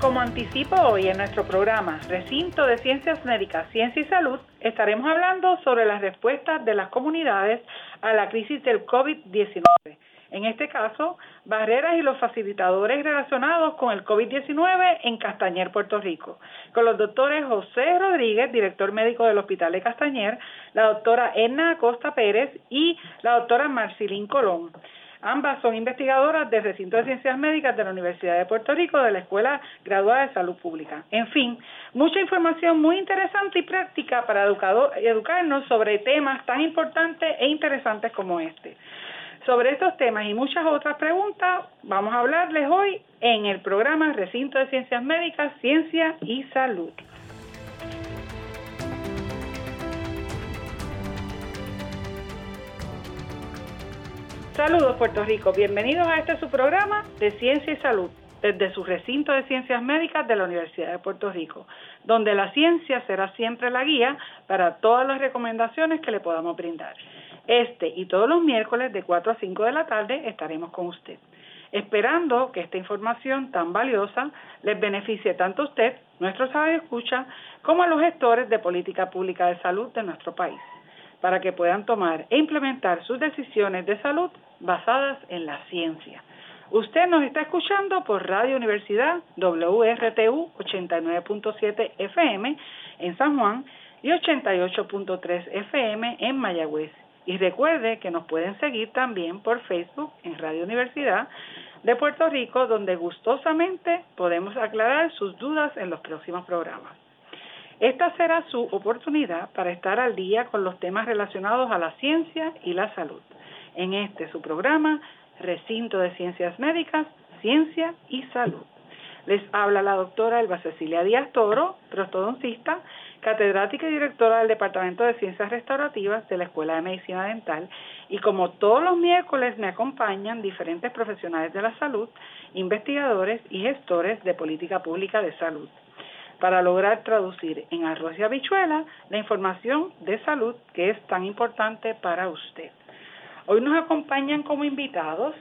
Como anticipo hoy en nuestro programa Recinto de Ciencias Médicas, Ciencia y Salud, estaremos hablando sobre las respuestas de las comunidades a la crisis del COVID-19. En este caso, barreras y los facilitadores relacionados con el COVID-19 en Castañer, Puerto Rico, con los doctores José Rodríguez, director médico del Hospital de Castañer, la doctora Edna Acosta Pérez y la doctora Marcilín Colón. Ambas son investigadoras del Recinto de Ciencias Médicas de la Universidad de Puerto Rico de la Escuela Graduada de Salud Pública. En fin, mucha información muy interesante y práctica para educarnos sobre temas tan importantes e interesantes como este. Sobre estos temas y muchas otras preguntas vamos a hablarles hoy en el programa Recinto de Ciencias Médicas, Ciencia y Salud. Saludos Puerto Rico, bienvenidos a este su programa de Ciencia y Salud desde su recinto de Ciencias Médicas de la Universidad de Puerto Rico, donde la ciencia será siempre la guía para todas las recomendaciones que le podamos brindar. Este y todos los miércoles de 4 a 5 de la tarde estaremos con usted, esperando que esta información tan valiosa les beneficie tanto a usted, nuestro saber escucha, como a los gestores de política pública de salud de nuestro país para que puedan tomar e implementar sus decisiones de salud basadas en la ciencia. Usted nos está escuchando por Radio Universidad WRTU 89.7 FM en San Juan y 88.3 FM en Mayagüez. Y recuerde que nos pueden seguir también por Facebook en Radio Universidad de Puerto Rico, donde gustosamente podemos aclarar sus dudas en los próximos programas. Esta será su oportunidad para estar al día con los temas relacionados a la ciencia y la salud. En este su programa, Recinto de Ciencias Médicas, Ciencia y Salud. Les habla la doctora Elba Cecilia Díaz Toro, prostodoncista, catedrática y directora del Departamento de Ciencias Restaurativas de la Escuela de Medicina Dental. Y como todos los miércoles me acompañan diferentes profesionales de la salud, investigadores y gestores de política pública de salud para lograr traducir en arroz y habichuela la información de salud que es tan importante para usted. Hoy nos acompañan como invitados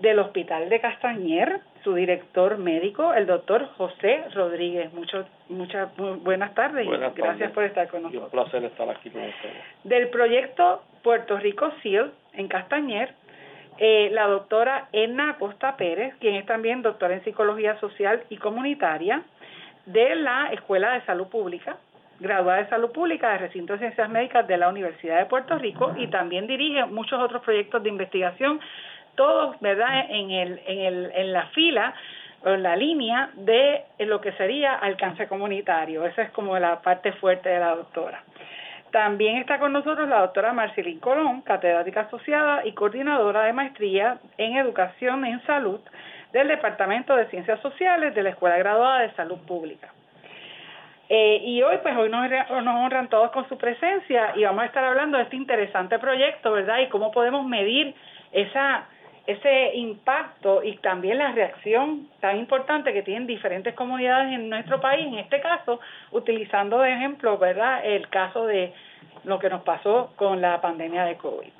del Hospital de Castañer, su director médico, el doctor José Rodríguez. Muchas, muchas buenas tardes y gracias por estar con nosotros. un placer estar aquí con ustedes. Del proyecto Puerto Rico SEAL en Castañer, eh, la doctora Edna Acosta Pérez, quien es también doctora en Psicología Social y Comunitaria, de la Escuela de Salud Pública, graduada de Salud Pública de Recinto de Ciencias Médicas de la Universidad de Puerto Rico y también dirige muchos otros proyectos de investigación, todos, ¿verdad?, en, el, en, el, en la fila en la línea de lo que sería alcance comunitario. Esa es como la parte fuerte de la doctora. También está con nosotros la doctora Marcelín Colón, catedrática asociada y coordinadora de maestría en educación en salud del Departamento de Ciencias Sociales de la Escuela Graduada de Salud Pública. Eh, y hoy, pues hoy nos, nos honran todos con su presencia y vamos a estar hablando de este interesante proyecto, ¿verdad? Y cómo podemos medir esa, ese impacto y también la reacción tan importante que tienen diferentes comunidades en nuestro país, en este caso, utilizando de ejemplo, ¿verdad?, el caso de lo que nos pasó con la pandemia de COVID.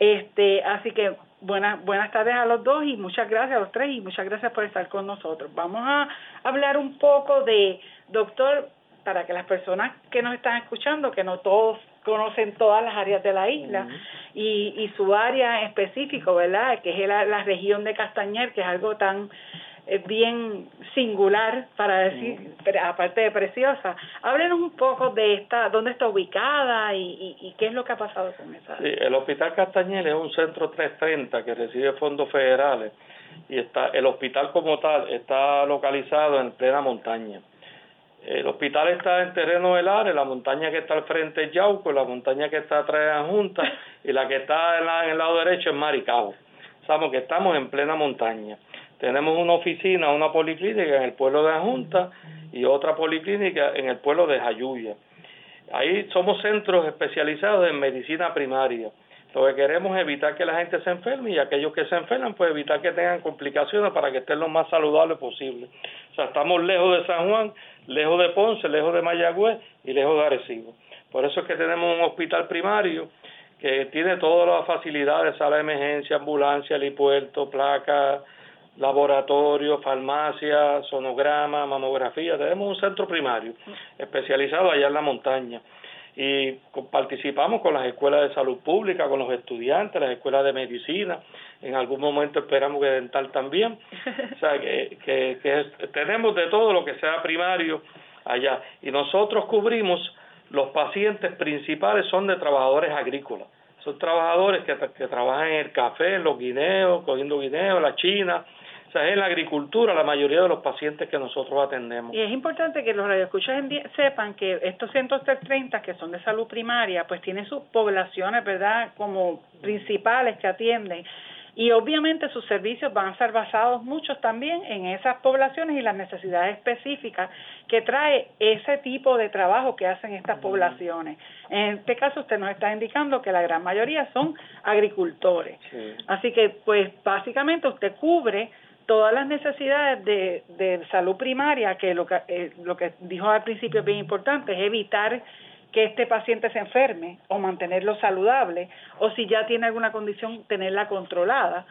Este, así que Buenas, buenas tardes a los dos y muchas gracias a los tres y muchas gracias por estar con nosotros. Vamos a hablar un poco de, doctor, para que las personas que nos están escuchando, que no todos conocen todas las áreas de la isla y, y su área específico, ¿verdad? Que es la, la región de Castañer, que es algo tan es bien singular para decir, aparte de preciosa. Háblenos un poco de esta, dónde está ubicada y, qué es lo que ha pasado con esa. Sí, el Hospital Castañel es un centro 330 que recibe fondos federales y está el hospital como tal está localizado en plena montaña. El hospital está en terreno del área, la montaña que está al frente es Yauco, la montaña que está atrás es Junta y la que está en, el lado derecho es Maricao. Sabemos que estamos en plena montaña. Tenemos una oficina, una policlínica en el pueblo de Ajunta y otra policlínica en el pueblo de Jayuya. Ahí somos centros especializados en medicina primaria. Lo que queremos es evitar que la gente se enferme y aquellos que se enferman, pues evitar que tengan complicaciones para que estén lo más saludables posible. O sea, estamos lejos de San Juan, lejos de Ponce, lejos de Mayagüez y lejos de Arecibo. Por eso es que tenemos un hospital primario que tiene todas las facilidades, sala de emergencia, ambulancia, helipuerto, placa, laboratorio, farmacia, sonograma, mamografía. Tenemos un centro primario especializado allá en la montaña y participamos con las escuelas de salud pública, con los estudiantes, las escuelas de medicina, en algún momento esperamos que dental también, o sea, que, que, tenemos de todo lo que sea primario allá. Y nosotros cubrimos los pacientes principales son de trabajadores agrícolas, son trabajadores que, que trabajan en el café, en los guineos, cogiendo guineos, la china, o sea, es en la agricultura la mayoría de los pacientes que nosotros atendemos. Y es importante que los radioescuchas sepan que estos centros 30 que son de salud primaria, pues tienen sus poblaciones, ¿verdad?, como principales que atienden. Y obviamente sus servicios van a estar basados muchos también en esas poblaciones y las necesidades específicas que trae ese tipo de trabajo que hacen estas poblaciones. En este caso usted nos está indicando que la gran mayoría son agricultores. Así que pues básicamente usted cubre todas las necesidades de, de salud primaria, que lo que, eh, lo que dijo al principio es bien importante, es evitar que este paciente se enferme o mantenerlo saludable o si ya tiene alguna condición tenerla controlada.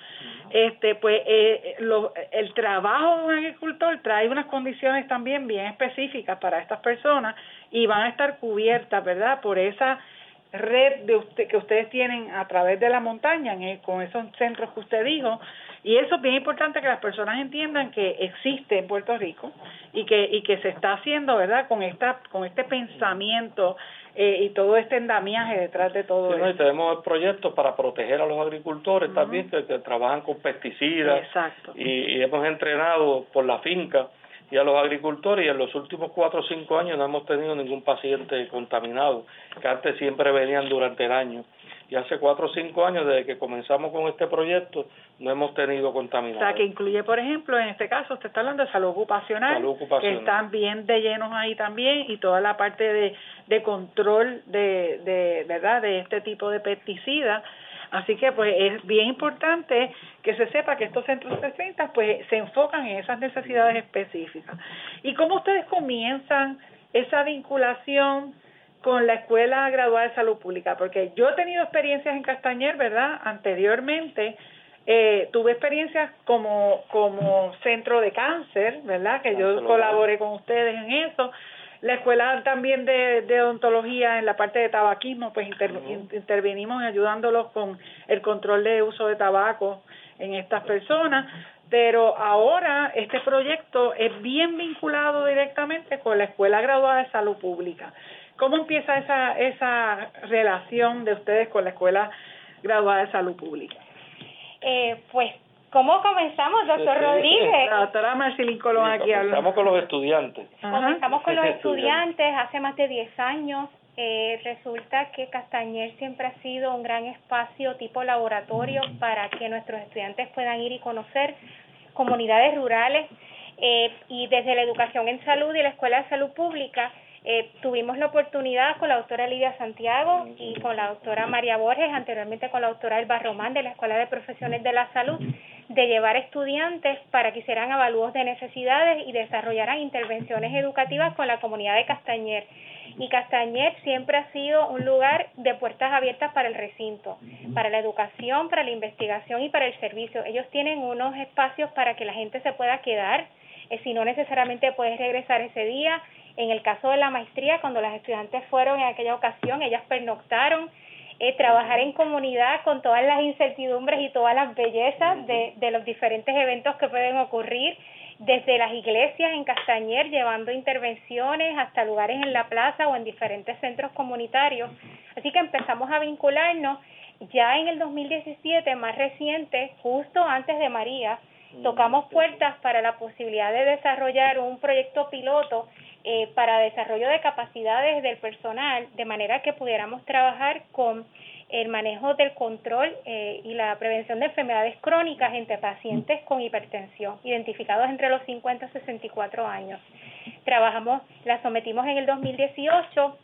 Este pues eh, lo, el trabajo de un agricultor trae unas condiciones también bien específicas para estas personas y van a estar cubiertas verdad por esa red de usted, que ustedes tienen a través de la montaña con esos centros que usted dijo y eso es bien importante que las personas entiendan que existe en Puerto Rico y que y que se está haciendo, ¿verdad? Con esta con este pensamiento eh, y todo este endamiaje detrás de todo sí, eso. tenemos proyectos para proteger a los agricultores también que, trabajan con pesticidas Exacto. Y, hemos entrenado por la finca y a los agricultores y en los últimos cuatro o cinco años no hemos tenido ningún paciente contaminado, que antes siempre venían durante el año y hace cuatro o cinco años desde que comenzamos con este proyecto no hemos tenido contaminación. O sea, que incluye, por ejemplo, en este caso usted está hablando de salud ocupacional, que están bien de llenos ahí también y toda la parte de, de control de, de, ¿verdad?, de este tipo de pesticidas. Así que pues es bien importante que se sepa que estos centros de 30 pues se enfocan en esas necesidades específicas. ¿Y cómo ustedes comienzan esa vinculación con la Escuela Graduada de Salud Pública, porque yo he tenido experiencias en Castañer, ¿verdad? Anteriormente eh, tuve experiencias como, como centro de cáncer, ¿verdad? Que yo colaboré con ustedes en eso. La escuela también de, de odontología en la parte de tabaquismo, pues intervenimos ayudándolos con el control de uso de tabaco en estas personas, pero ahora este proyecto es bien vinculado directamente con la Escuela Graduada de Salud Pública. ¿Cómo empieza esa, esa relación de ustedes con la Escuela Graduada de Salud Pública? Eh, pues, ¿cómo comenzamos, doctor Rodríguez? La doctora Marcelín Colón aquí Comenzamos con los estudiantes. Comenzamos con los estudiantes hace más de 10 años. Eh, resulta que Castañer siempre ha sido un gran espacio tipo laboratorio para que nuestros estudiantes puedan ir y conocer comunidades rurales eh, y desde la educación en salud y la Escuela de Salud Pública eh, tuvimos la oportunidad con la doctora Lidia Santiago y con la doctora María Borges, anteriormente con la doctora Elba Román de la Escuela de Profesiones de la Salud, de llevar estudiantes para que hicieran avalúos de necesidades y desarrollaran intervenciones educativas con la comunidad de Castañer. Y Castañer siempre ha sido un lugar de puertas abiertas para el recinto, para la educación, para la investigación y para el servicio. Ellos tienen unos espacios para que la gente se pueda quedar, eh, si no necesariamente puedes regresar ese día, en el caso de la maestría, cuando las estudiantes fueron en aquella ocasión, ellas pernoctaron, eh, trabajar en comunidad con todas las incertidumbres y todas las bellezas de, de los diferentes eventos que pueden ocurrir, desde las iglesias en Castañer, llevando intervenciones hasta lugares en la plaza o en diferentes centros comunitarios. Así que empezamos a vincularnos. Ya en el 2017, más reciente, justo antes de María, tocamos puertas para la posibilidad de desarrollar un proyecto piloto eh, para desarrollo de capacidades del personal, de manera que pudiéramos trabajar con el manejo del control eh, y la prevención de enfermedades crónicas entre pacientes con hipertensión, identificados entre los 50 y 64 años. Trabajamos, la sometimos en el 2018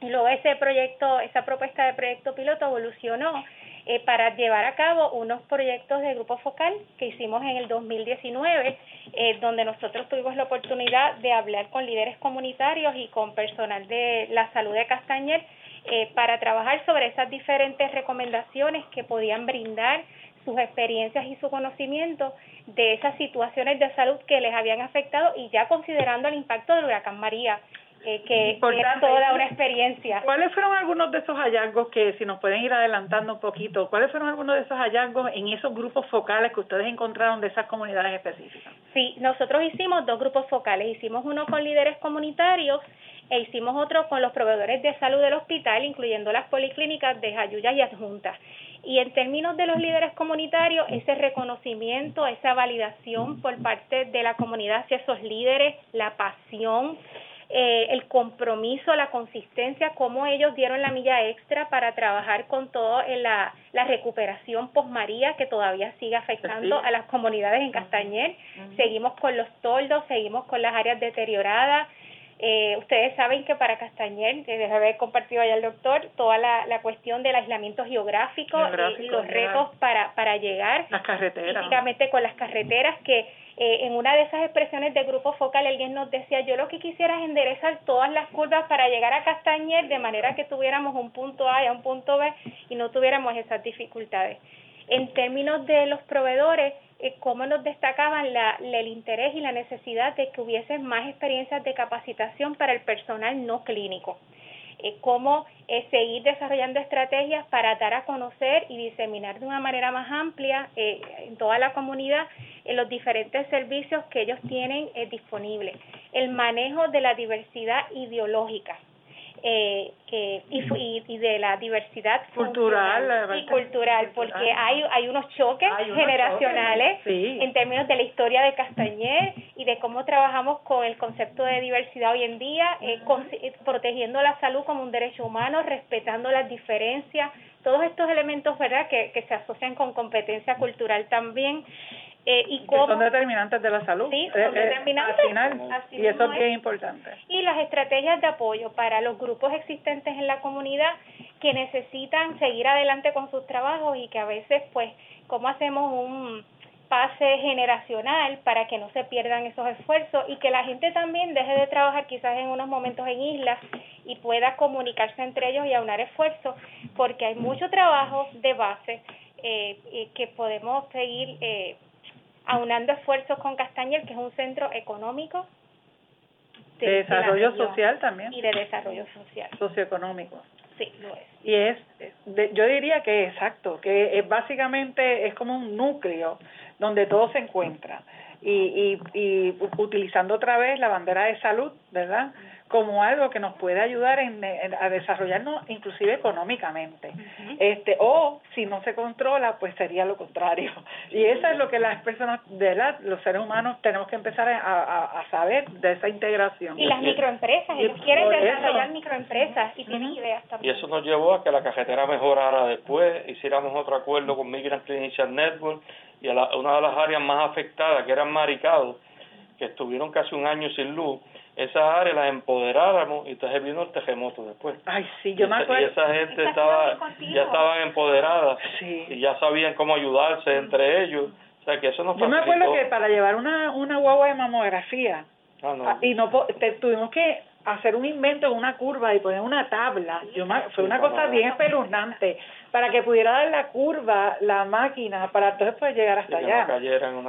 Y luego ese proyecto, esa propuesta de proyecto piloto evolucionó eh, para llevar a cabo unos proyectos de grupo focal que hicimos en el 2019, eh, donde nosotros tuvimos la oportunidad de hablar con líderes comunitarios y con personal de la salud de Castañer eh, para trabajar sobre esas diferentes recomendaciones que podían brindar sus experiencias y su conocimiento de esas situaciones de salud que les habían afectado y ya considerando el impacto del huracán María eh, que, es toda una experiencia. ¿Cuáles fueron algunos de esos hallazgos que, si nos pueden ir adelantando un poquito, cuáles fueron algunos de esos hallazgos en esos grupos focales que ustedes encontraron de esas comunidades específicas? Sí, nosotros hicimos dos grupos focales. Hicimos uno con líderes comunitarios e hicimos otro con los proveedores de salud del hospital, incluyendo las policlínicas de Jayuya y Adjuntas. Y en términos de los líderes comunitarios, ese reconocimiento, esa validación por parte de la comunidad hacia esos líderes, la pasión, eh, el compromiso, la consistencia, cómo ellos dieron la milla extra para trabajar con todo en la, la recuperación post-María que todavía sigue afectando a las comunidades en Castañer. Seguimos con los toldos, seguimos con las áreas deterioradas. Eh, ustedes saben que para Castañer, desde haber compartido allá el doctor, toda la, la cuestión del aislamiento geográfico, y los retos para, para llegar, las carreteras. con las carreteras que eh, en una de esas expresiones de grupo focal alguien nos decía, yo lo que quisiera es enderezar todas las curvas para llegar a Castañer de manera que tuviéramos un punto A y un punto B y no tuviéramos esas dificultades. En términos de los proveedores, eh, cómo nos destacaban la, el interés y la necesidad de que hubiesen más experiencias de capacitación para el personal no clínico. Eh, cómo eh, seguir desarrollando estrategias para dar a conocer y diseminar de una manera más amplia eh, en toda la comunidad los diferentes servicios que ellos tienen disponibles. El manejo de la diversidad ideológica eh, que, y, y, de la diversidad cultural y cultural, porque hay, hay unos choques generacionales en términos de la historia de Castañer y de cómo trabajamos con el concepto de diversidad hoy en día, eh, eh, protegiendo la salud como un derecho humano, respetando las diferencias, todos estos elementos verdad que, que se asocian con competencia cultural también eh, y cómo, son determinantes de la salud. Sí, son eh, eh, determinantes. y eso es bien importante. Y las estrategias de apoyo para los grupos existentes en la comunidad que necesitan seguir adelante con sus trabajos y que a veces, pues, cómo hacemos un pase generacional para que no se pierdan esos esfuerzos y que la gente también deje de trabajar quizás en unos momentos en islas y pueda comunicarse entre ellos y aunar esfuerzos porque hay mucho trabajo de base eh, que podemos seguir eh, aunando esfuerzos con Castañer, que es un centro económico. De, desarrollo social también. Y de desarrollo social. Socioeconómico. Sí, lo es. Y es, yo diría que exacto, que es básicamente es como un núcleo donde todo se encuentra. Y, y, y utilizando otra vez la bandera de salud, ¿verdad? Como algo que nos puede ayudar en, a desarrollarnos inclusive económicamente. este O si no se controla, pues sería lo contrario. Y eso es lo que las personas, de la, los seres humanos, tenemos que empezar a, a, saber de esa integración. Y las microempresas, ellos quieren desarrollar microempresas y tienen ideas también. Y eso nos llevó a que la cajetera mejorara después, hiciéramos otro acuerdo con Migrant Initial Network y a una de las áreas más afectadas, que eran Maricado, que estuvieron casi un año sin luz, esas áreas las empoderáramos y entonces vino el terremoto después. Ay, sí, yo me acuerdo. Y esa gente estaba, ya estaban empoderadas y ya sabían cómo ayudarse entre ellos. O sea, que eso nos Yo me acuerdo que para llevar una, una guagua de mamografía, ah, ah, y no tuvimos que hacer un invento, una curva y poner una tabla. Yo fue una cosa bien espeluznante. Para que pudiera dar la curva la máquina para entonces poder llegar hasta allá.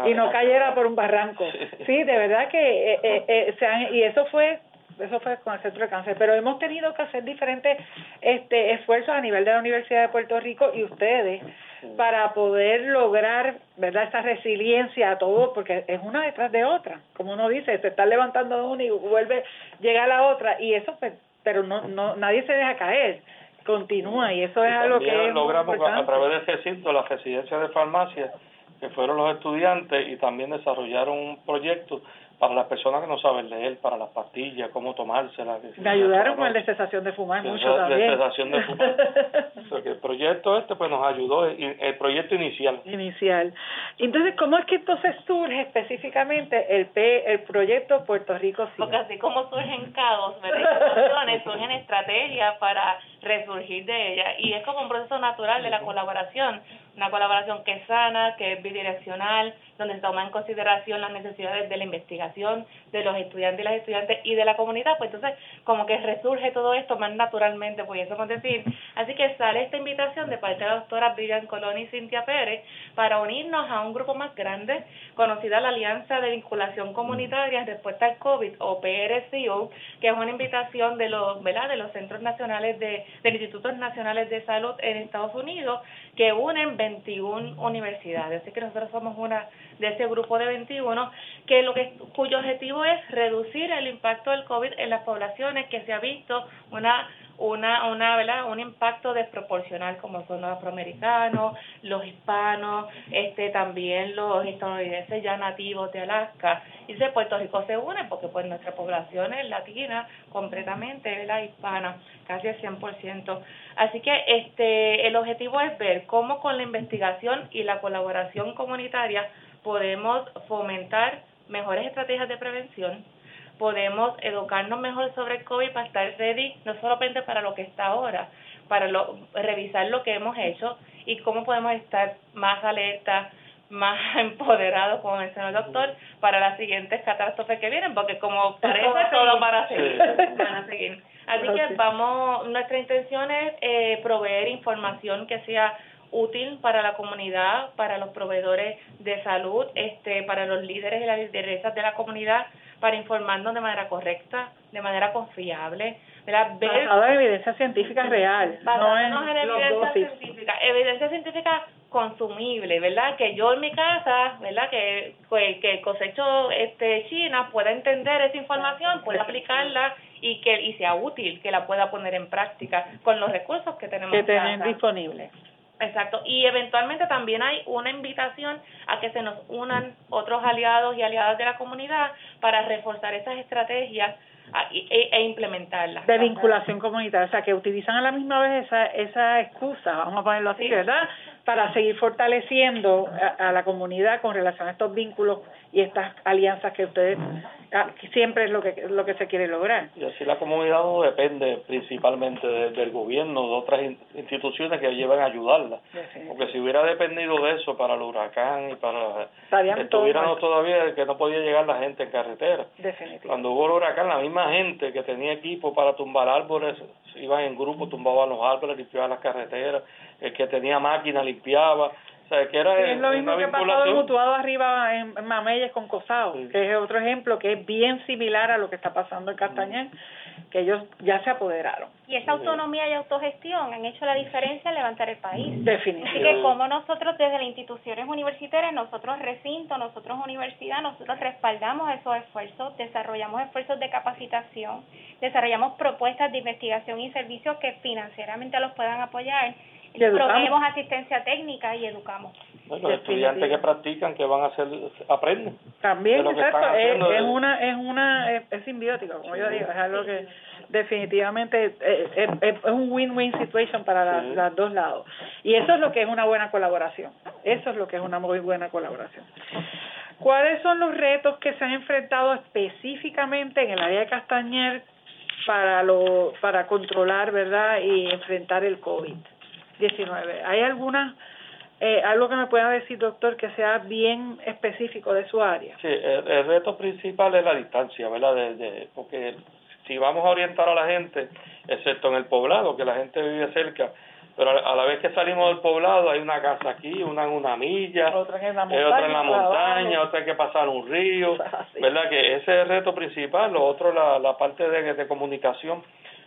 y no cayera por un barranco. Sí, de verdad que eh, eh, eh, se y eso fue eso fue con el centro de cáncer, pero hemos tenido que hacer diferentes este esfuerzos a nivel de la Universidad de Puerto Rico y ustedes para poder lograr, ¿verdad?, esa resiliencia a todo, porque es una detrás de otra, como uno dice, se está levantando de una y vuelve, llega a la otra, y eso, pues, pero no, no, nadie se deja caer, continúa, y eso es algo que logramos a través de ese recinto, la residencia de farmacia, que fueron los estudiantes y también desarrollaron un proyecto para las personas que no saben leer, para las pastillas, cómo tomárselas. Me ayudaron con el de cesación de fumar mucho también. De cesación de fumar. el proyecto este pues nos ayudó, el proyecto inicial. Inicial. Entonces, ¿cómo es que entonces surge específicamente el P, el proyecto Puerto Rico Porque así como surgen caos, surgen estrategias para resurgir de ella. Y es como un proceso natural de la colaboración una colaboración que es sana, que es bidireccional, donde se toma en consideración las necesidades de la investigación, de los estudiantes y las estudiantes y de la comunidad, pues entonces como que resurge todo esto más naturalmente, pudiésemos decir. Así que sale esta invitación de parte de la doctora Vivian Colón y Cintia Pérez para unirnos a un grupo más grande, conocida la Alianza de Vinculación Comunitaria en Respuesta al COVID, o PRCO, que es una invitación de los, ¿verdad? de los centros nacionales de, de Institutos Nacionales de Salud en Estados Unidos, que unen 21 universidades. Así que nosotros somos una de ese grupo de 21 que lo que cuyo objetivo es reducir el impacto del COVID en las poblaciones que se ha visto una una, una, ¿verdad? un impacto desproporcional como son los afroamericanos, los hispanos, este también los estadounidenses ya nativos de Alaska. Y de Puerto Rico se une porque pues nuestra población es latina completamente, la hispana, casi el 100%. Así que este el objetivo es ver cómo con la investigación y la colaboración comunitaria podemos fomentar mejores estrategias de prevención, podemos educarnos mejor sobre el COVID para estar ready, no solamente para lo que está ahora, para lo, revisar lo que hemos hecho y cómo podemos estar más alerta, más empoderados, como mencionó el doctor, para las siguientes catástrofes que vienen, porque como parece todo para seguir, van a seguir. Así que vamos, nuestra intención es eh, proveer información que sea útil para la comunidad, para los proveedores de salud, este, para los líderes y las lideresas de la comunidad, para informarnos de manera correcta, de manera confiable. ¿verdad? Basado en evidencia científica real, no en, evidencia científica, evidencia científica consumible, ¿verdad? Que yo en mi casa, ¿verdad? Que, que cosecho este China pueda entender esa información, pueda aplicarla y que y sea útil, que la pueda poner en práctica con los recursos que tenemos que disponibles. Exacto, y eventualmente también hay una invitación a que se nos unan otros aliados y aliadas de la comunidad para reforzar esas estrategias e, e, implementarlas. De vinculación comunitaria, o sea, que utilizan a la misma vez esa, esa excusa, vamos a ponerlo así, ¿verdad? Para seguir fortaleciendo a, la comunidad con relación a estos vínculos y estas alianzas que ustedes ah, siempre es lo que lo que se quiere lograr. Y así la comunidad no depende principalmente del gobierno, de otras instituciones que llevan a ayudarla. Porque si hubiera dependido de eso para el huracán y para... Estuviéramos todavía que no podía llegar la gente en carretera. Cuando hubo el huracán, la misma gente que tenía equipo para tumbar árboles, iban en grupo, tumbaban los árboles, limpiaban las carreteras, el que tenía máquina limpiaba, o sea, que era es lo mismo que pasó mutuado arriba en, Mameyes con Cosao, que es otro ejemplo que es bien similar a lo que está pasando en Castañer, que ellos ya se apoderaron. Y esa autonomía y autogestión han hecho la diferencia en levantar el país. Definitivamente. Así que como nosotros desde las instituciones universitarias, nosotros recinto, nosotros universidad, nosotros respaldamos esos esfuerzos, desarrollamos esfuerzos de capacitación, desarrollamos propuestas de investigación y servicios que financieramente los puedan apoyar proveemos asistencia técnica y educamos. los estudiantes que practican, que van a hacer, aprenden. También, exacto, es, una, es una, es, simbiótico, como yo digo, es algo que definitivamente es, es, un win-win situation para los dos lados. Y eso es lo que es una buena colaboración, eso es lo que es una muy buena colaboración. ¿Cuáles son los retos que se han enfrentado específicamente en el área de Castañer para lo para controlar, verdad, y enfrentar el COVID? 19. ¿Hay alguna, eh, algo que me pueda decir, doctor, que sea bien específico de su área? Sí, el, reto principal es la distancia, ¿verdad? De, porque si vamos a orientar a la gente, excepto en el poblado, que la gente vive cerca, pero a la vez que salimos del poblado hay una casa aquí, una en una milla, otra en la montaña, otra, en la montaña, otra hay que pasar un río, ¿verdad? Que ese es el reto principal, lo otro la, la parte de, de comunicación,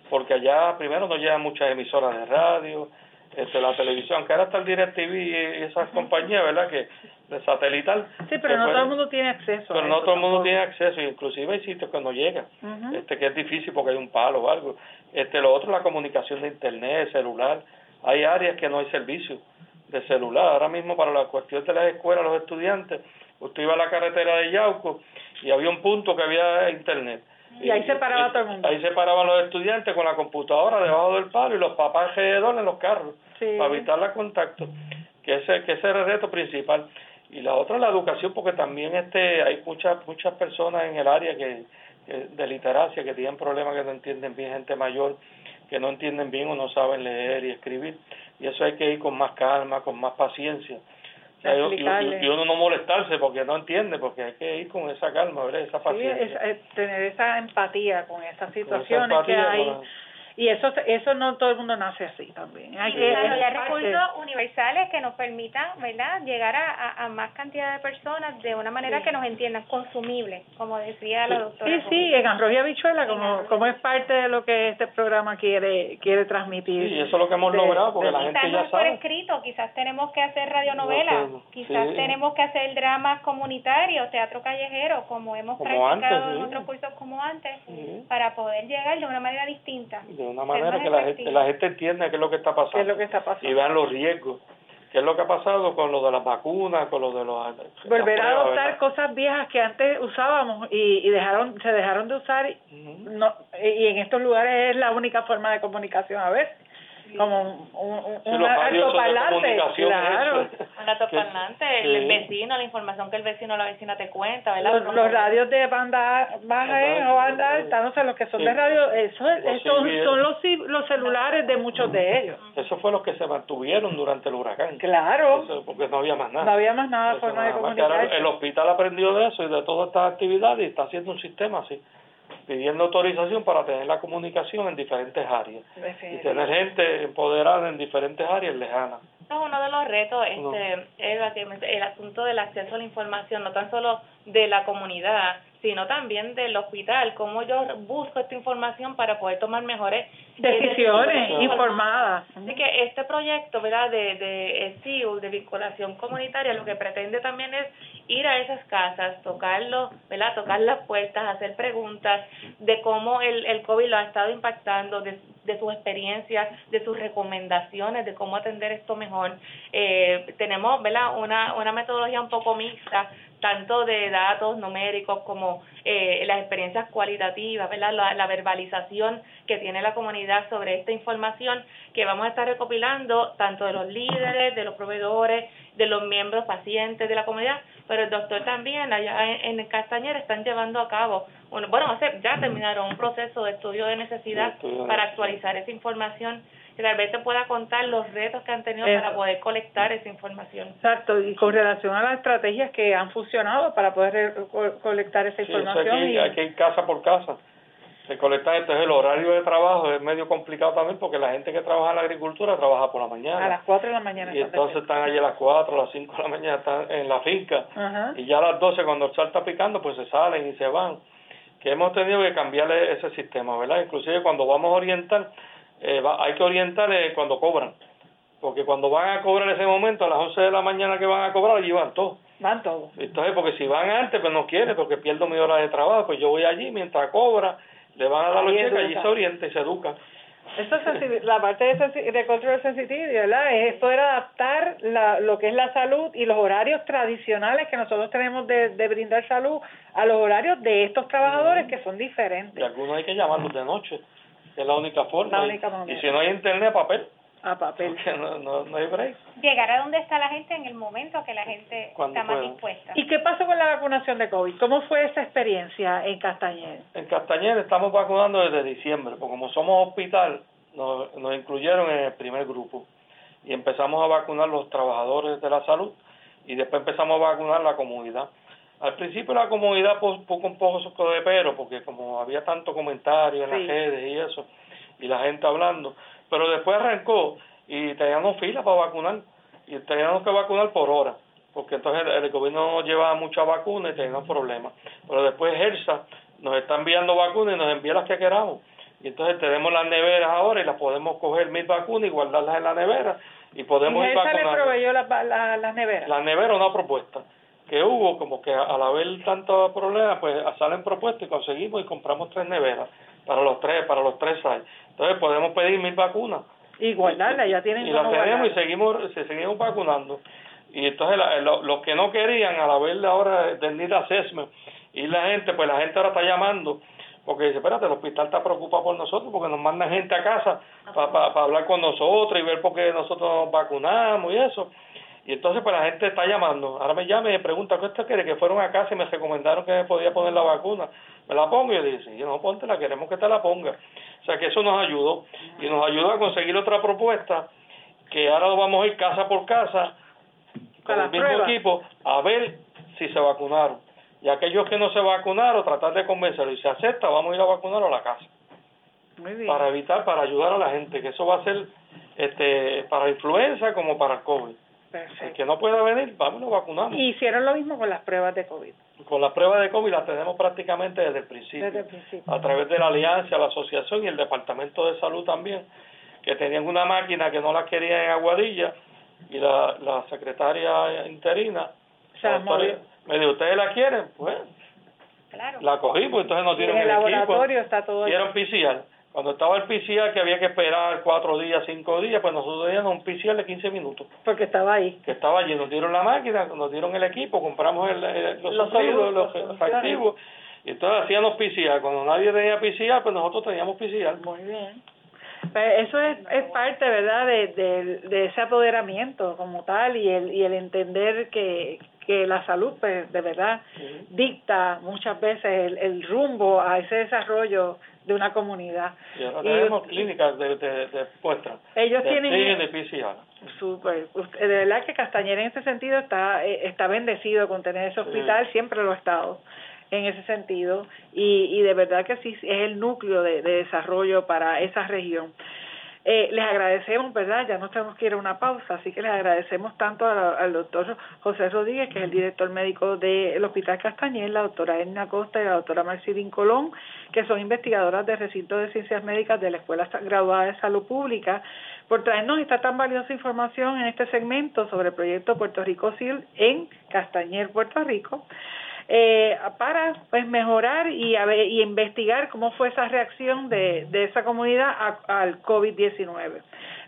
porque allá primero no llegan muchas emisoras de radio, este, la televisión, que ahora está el DirecTV y esas compañías, ¿verdad? Que de satelital. Sí, pero no todo el mundo tiene acceso. Pero no todo el mundo tiene acceso, inclusive hay sitios que no llegan, este, que es difícil porque hay un palo o algo. Este, lo otro, la comunicación de internet, celular. Hay áreas que no hay servicio de celular. Ahora mismo para la cuestión de las escuelas, los estudiantes, usted iba a la carretera de Yauco y había un punto que había internet. Y ahí se paraba todo el mundo. Ahí se paraban los estudiantes con la computadora debajo del palo y los papás alrededor en los carros para evitar la contacto, que ese, que ese era el reto principal. Y la otra es la educación, porque también este hay muchas muchas personas en el área que, de literacia que tienen problemas que no entienden bien, gente mayor que no entienden bien o no saben leer y escribir. Y eso hay que ir con más calma, con más paciencia y, uno no molestarse porque no entiende, porque hay que ir con esa calma, ¿verdad? esa paciencia. Sí, tener esa empatía con esas situaciones que hay. Y eso eso no todo el mundo nace así también. Hay que recursos universales que nos permitan, ¿verdad?, llegar a, a, más cantidad de personas de una manera que nos entiendan, consumible, como decía la doctora. Sí, sí, en arroz y habichuela, como, como es parte de lo que este programa quiere quiere transmitir. Sí, eso es lo que hemos logrado, porque la gente ya sabe. por escrito, quizás tenemos que hacer radionovelas, quizás tenemos que hacer dramas comunitarios, teatro callejero, como hemos practicado en otros cursos como antes, para poder llegar de una manera distinta de una manera que la gente, la gente entienda qué es lo que está pasando. es lo que está pasando? Y vean los riesgos. ¿Qué es lo que ha pasado con lo de las vacunas, con lo de los... Volver a adoptar cosas viejas que antes usábamos y, y dejaron se dejaron de usar no, y en estos lugares es la única forma de comunicación a ver como un, un, altoparlante, claro. Un altoparlante, el vecino, la información que el vecino o la vecina te cuenta, ¿verdad? Los, radios de banda baja o banda alta, no sé, los que son de radio, eso, son, son los, los celulares de muchos de ellos. Eso fue lo que se mantuvieron durante el huracán. Claro. porque no había más nada. No había más nada forma de comunicarse. El hospital aprendió de eso y de todas estas actividades y está haciendo un sistema así pidiendo autorización para tener la comunicación en diferentes áreas. Y tener gente empoderada en diferentes áreas lejanas. uno de los retos este, es el asunto del acceso a la información, no tan solo de la comunidad, sino también del hospital, cómo yo busco esta información para poder tomar mejores decisiones informadas. Así que este proyecto, ¿verdad?, de, de SIU, de vinculación comunitaria, lo que pretende también es ir a esas casas, tocarlo, ¿verdad?, tocar las puertas, hacer preguntas de cómo el, el COVID lo ha estado impactando, de, de sus experiencias, de sus recomendaciones, de cómo atender esto mejor. Eh, tenemos, ¿verdad?, una, una metodología un poco mixta, tanto de datos numéricos como eh, las experiencias cualitativas, ¿verdad? La, verbalización que tiene la comunidad sobre esta información que vamos a estar recopilando tanto de los líderes, de los proveedores, de los miembros pacientes de la comunidad, pero el doctor también allá en, el Castañer están llevando a cabo, bueno, ya terminaron un proceso de estudio de necesidad para actualizar esa información que tal vez te pueda contar los retos que han tenido para poder colectar esa información. Exacto, y con relación a las estrategias que han funcionado para poder colectar esa información. Sí, hay que ir casa por casa recolectar. Entonces el horario de trabajo es medio complicado también porque la gente que trabaja en la agricultura trabaja por la mañana. A las 4 de la mañana. Y entonces están allí a las 4, a las 5 de la mañana están en la finca. Y ya a las 12 cuando el sol está picando pues se salen y se van. Que hemos tenido que cambiarle ese sistema, ¿verdad? Inclusive cuando vamos a orientar eh, hay que orientar cuando cobran, porque cuando van a cobrar ese momento, a las 11 de la mañana que van a cobrar, allí van todos. Van todos. Entonces, porque si van antes, pues no quiere, porque pierdo mi hora de trabajo, pues yo voy allí mientras cobra, le van a dar los cheques, allí se orienta y se educa. Eso es la parte de, de control sensitivity, ¿verdad? Es poder adaptar la, lo que es la salud y los horarios tradicionales que nosotros tenemos de, de brindar salud a los horarios de estos trabajadores que son diferentes. Y algunos hay que llamarlos de noche es la única forma. y, si no hay internet, papel. A papel. no, no, hay break. Llegar a donde está la gente en el momento que la gente está más dispuesta. ¿Y qué pasó con la vacunación de COVID? ¿Cómo fue esa experiencia en Castañer? En Castañer estamos vacunando desde diciembre, porque como somos hospital, nos, nos incluyeron en el primer grupo. Y empezamos a vacunar los trabajadores de la salud y después empezamos a vacunar la comunidad. Al principio la comunidad poco un poco de pero, porque como había tanto comentario en las redes y eso, y la gente hablando, pero después arrancó y teníamos fila para vacunar, y teníamos que vacunar por hora, porque entonces el, gobierno no llevaba mucha vacuna y teníamos problemas. Pero después ERSA nos está enviando vacunas y nos envía las que queramos. Y entonces tenemos las neveras ahora y las podemos coger mil vacunas y guardarlas en la nevera y podemos ¿Y ir vacunando. le proveyó las la, la neveras? La nevera una propuesta que hubo, como que al haber tantos problemas, pues salen propuestas y conseguimos y compramos tres neveras para los tres, para los tres años. Entonces podemos pedir mil vacunas. Y guardarlas, ya tienen Y las tenemos y seguimos, se seguimos vacunando. Y entonces los que no querían, al haber ahora del NID assessment, Y la gente, pues la gente ahora está llamando porque dice, espérate, el hospital está preocupado por nosotros porque nos mandan gente a casa para hablar con nosotros y ver por qué nosotros nos vacunamos y eso. Y entonces pues la gente está llamando. Ahora me llama y me pregunta, ¿qué usted quiere? Que fueron a casa y me recomendaron que me podía poner la vacuna. ¿Me la pongo? Y yo le dije, sí, no, ponte la queremos que te la ponga. O sea que eso nos ayudó. Y nos ayudó a conseguir otra propuesta que ahora lo vamos a ir casa por casa con el mismo equipo a ver si se vacunaron. Y aquellos que no se vacunaron, tratar de convencerlos. Y si se acepta, vamos a ir a vacunar a la casa. Muy bien. Para evitar, para ayudar a la gente, que eso va a ser este, para influenza como para el COVID. Perfecto. El que no pueda venir, vamos a vacunamos. Y hicieron lo mismo con las pruebas de COVID. Con las pruebas de COVID las tenemos prácticamente desde el principio. Desde el principio. A través de la alianza, la asociación y el Departamento de Salud también, que tenían una máquina que no la querían en Aguadilla y la, la secretaria interina, me dijo, ¿ustedes la quieren? Pues claro. la cogimos, entonces nos dieron en el, laboratorio está todo PCR. Cuando estaba el PCR que había que esperar cuatro días, cinco días, pues nosotros teníamos un PCR de 15 minutos. Porque estaba ahí. Que estaba allí, nos dieron la máquina, nos dieron el equipo, compramos el, los, los, los reactivos, y entonces hacíamos PCR. Cuando nadie tenía PCR, pues nosotros teníamos PCR. Muy bien. Pues eso es, es parte, ¿verdad?, de, de, de ese apoderamiento como tal y el, y el entender que, que la salud, pues, de verdad, dicta muchas veces el, el, rumbo a ese desarrollo de una comunidad. Y ahora tenemos clínicas de, de, de Ellos tienen... de PCR. Super. De verdad que Castañera en ese sentido está, eh, está bendecido con tener ese hospital, siempre lo ha estado en ese sentido y, y de verdad que sí es el núcleo de, de desarrollo para esa región. Eh, les agradecemos, ¿verdad? Ya no tenemos que ir a una pausa, así que les agradecemos tanto al doctor José Rodríguez, que es el director médico del Hospital Castañer, la doctora Edna Costa y la doctora Marcelín Colón, que son investigadoras del recinto de ciencias médicas de la Escuela Graduada de Salud Pública, por traernos esta tan valiosa información en este segmento sobre el proyecto Puerto Rico SIL en Castañer, Puerto Rico eh, para pues mejorar y, a y investigar cómo fue esa reacción de, de esa comunidad al COVID-19.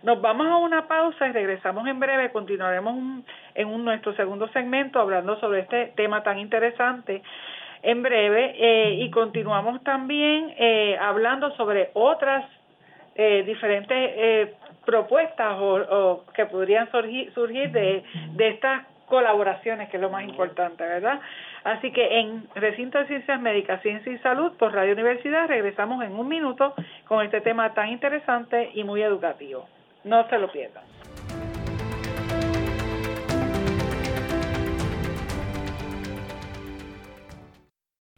Nos vamos a una pausa y regresamos en breve. Continuaremos en un, nuestro segundo segmento hablando sobre este tema tan interesante en breve eh, y continuamos también eh, hablando sobre otras eh, diferentes eh, propuestas o, o, que podrían surgir, surgir de, de estas colaboraciones, que es lo más importante, ¿verdad? Así que en Recinto de Ciencias Médicas, Ciencia y Salud por Radio Universidad regresamos en un minuto con este tema tan interesante y muy educativo. No se lo pierdan.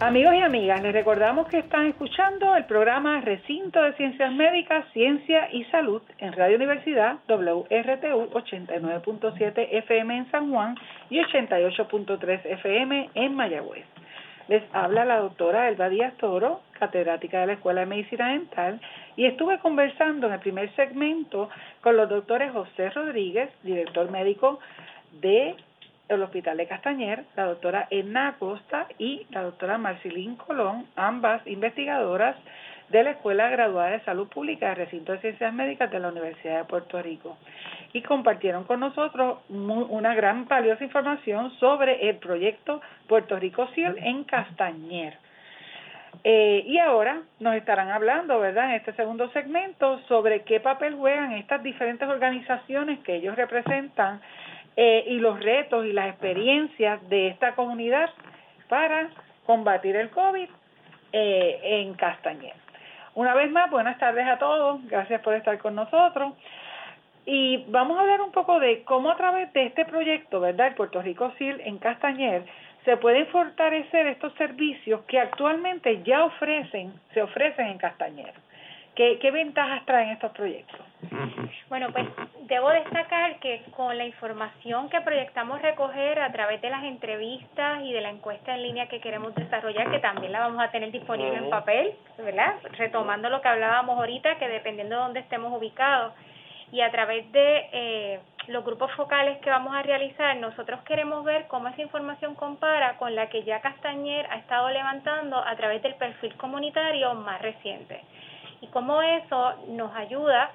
Amigos y amigas, les recordamos que están escuchando el programa Recinto de Ciencias Médicas, Ciencia y Salud en Radio Universidad WRTU 89.7 FM en San Juan y 88.3 FM en Mayagüez. Les habla la doctora Elba Díaz Toro, catedrática de la Escuela de Medicina Dental, y estuve conversando en el primer segmento con los doctores José Rodríguez, director médico de el Hospital de Castañer, la doctora Edna Acosta y la doctora Marcelín Colón, ambas investigadoras de la Escuela Graduada de Salud Pública de Recinto de Ciencias Médicas de la Universidad de Puerto Rico. Y compartieron con nosotros una gran valiosa información sobre el proyecto Puerto Rico CIEL en Castañer. Eh, y ahora nos estarán hablando, ¿verdad?, en este segundo segmento sobre qué papel juegan estas diferentes organizaciones que ellos representan eh, y los retos y las experiencias de esta comunidad para combatir el COVID eh, en Castañer. Una vez más, buenas tardes a todos, gracias por estar con nosotros. Y vamos a hablar un poco de cómo a través de este proyecto, ¿verdad? El Puerto Rico SIL en Castañer, se pueden fortalecer estos servicios que actualmente ya ofrecen, se ofrecen en Castañer. ¿Qué, ventajas traen estos proyectos? Bueno, pues debo destacar que con la información que proyectamos recoger a través de las entrevistas y de la encuesta en línea que queremos desarrollar, que también la vamos a tener disponible en papel, ¿verdad? Retomando lo que hablábamos ahorita, que dependiendo de dónde estemos ubicados, y a través de eh, los grupos focales que vamos a realizar, nosotros queremos ver cómo esa información compara con la que ya Castañer ha estado levantando a través del perfil comunitario más reciente y cómo eso nos ayuda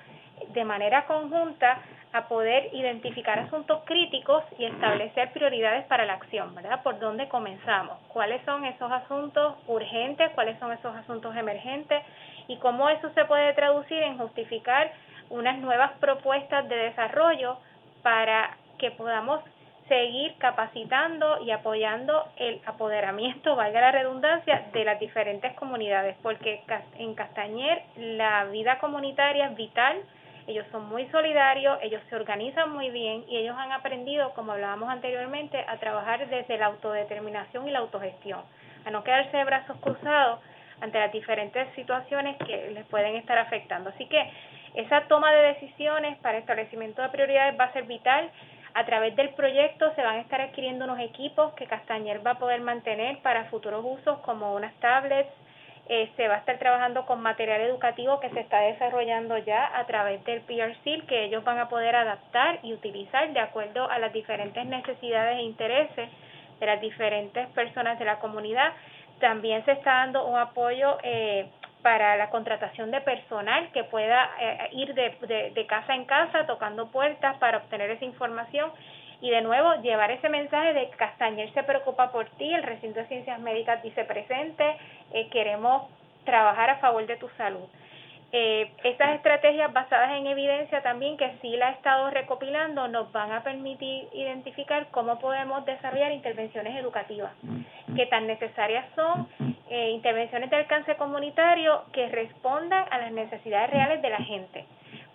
de manera conjunta a poder identificar asuntos críticos y establecer prioridades para la acción, ¿verdad? ¿Por dónde comenzamos? ¿Cuáles son esos asuntos urgentes? ¿Cuáles son esos asuntos emergentes? Y cómo eso se puede traducir en justificar unas nuevas propuestas de desarrollo para que podamos seguir capacitando y apoyando el apoderamiento, valga la redundancia, de las diferentes comunidades, porque en Castañer la vida comunitaria es vital, ellos son muy solidarios, ellos se organizan muy bien y ellos han aprendido, como hablábamos anteriormente, a trabajar desde la autodeterminación y la autogestión, a no quedarse de brazos cruzados ante las diferentes situaciones que les pueden estar afectando. Así que esa toma de decisiones para establecimiento de prioridades va a ser vital. A través del proyecto se van a estar adquiriendo unos equipos que Castañer va a poder mantener para futuros usos como unas tablets, eh, se va a estar trabajando con material educativo que se está desarrollando ya a través del PRC, que ellos van a poder adaptar y utilizar de acuerdo a las diferentes necesidades e intereses de las diferentes personas de la comunidad. También se está dando un apoyo eh, para la contratación de personal que pueda eh, ir de, de, casa en casa tocando puertas para obtener esa información y de nuevo llevar ese mensaje de Castañer se preocupa por ti, el recinto de ciencias médicas dice presente, eh, queremos trabajar a favor de tu salud. Eh, estas estrategias basadas en evidencia también que sí la ha estado recopilando nos van a permitir identificar cómo podemos desarrollar intervenciones educativas que tan necesarias son, eh, intervenciones de alcance comunitario que respondan a las necesidades reales de la gente.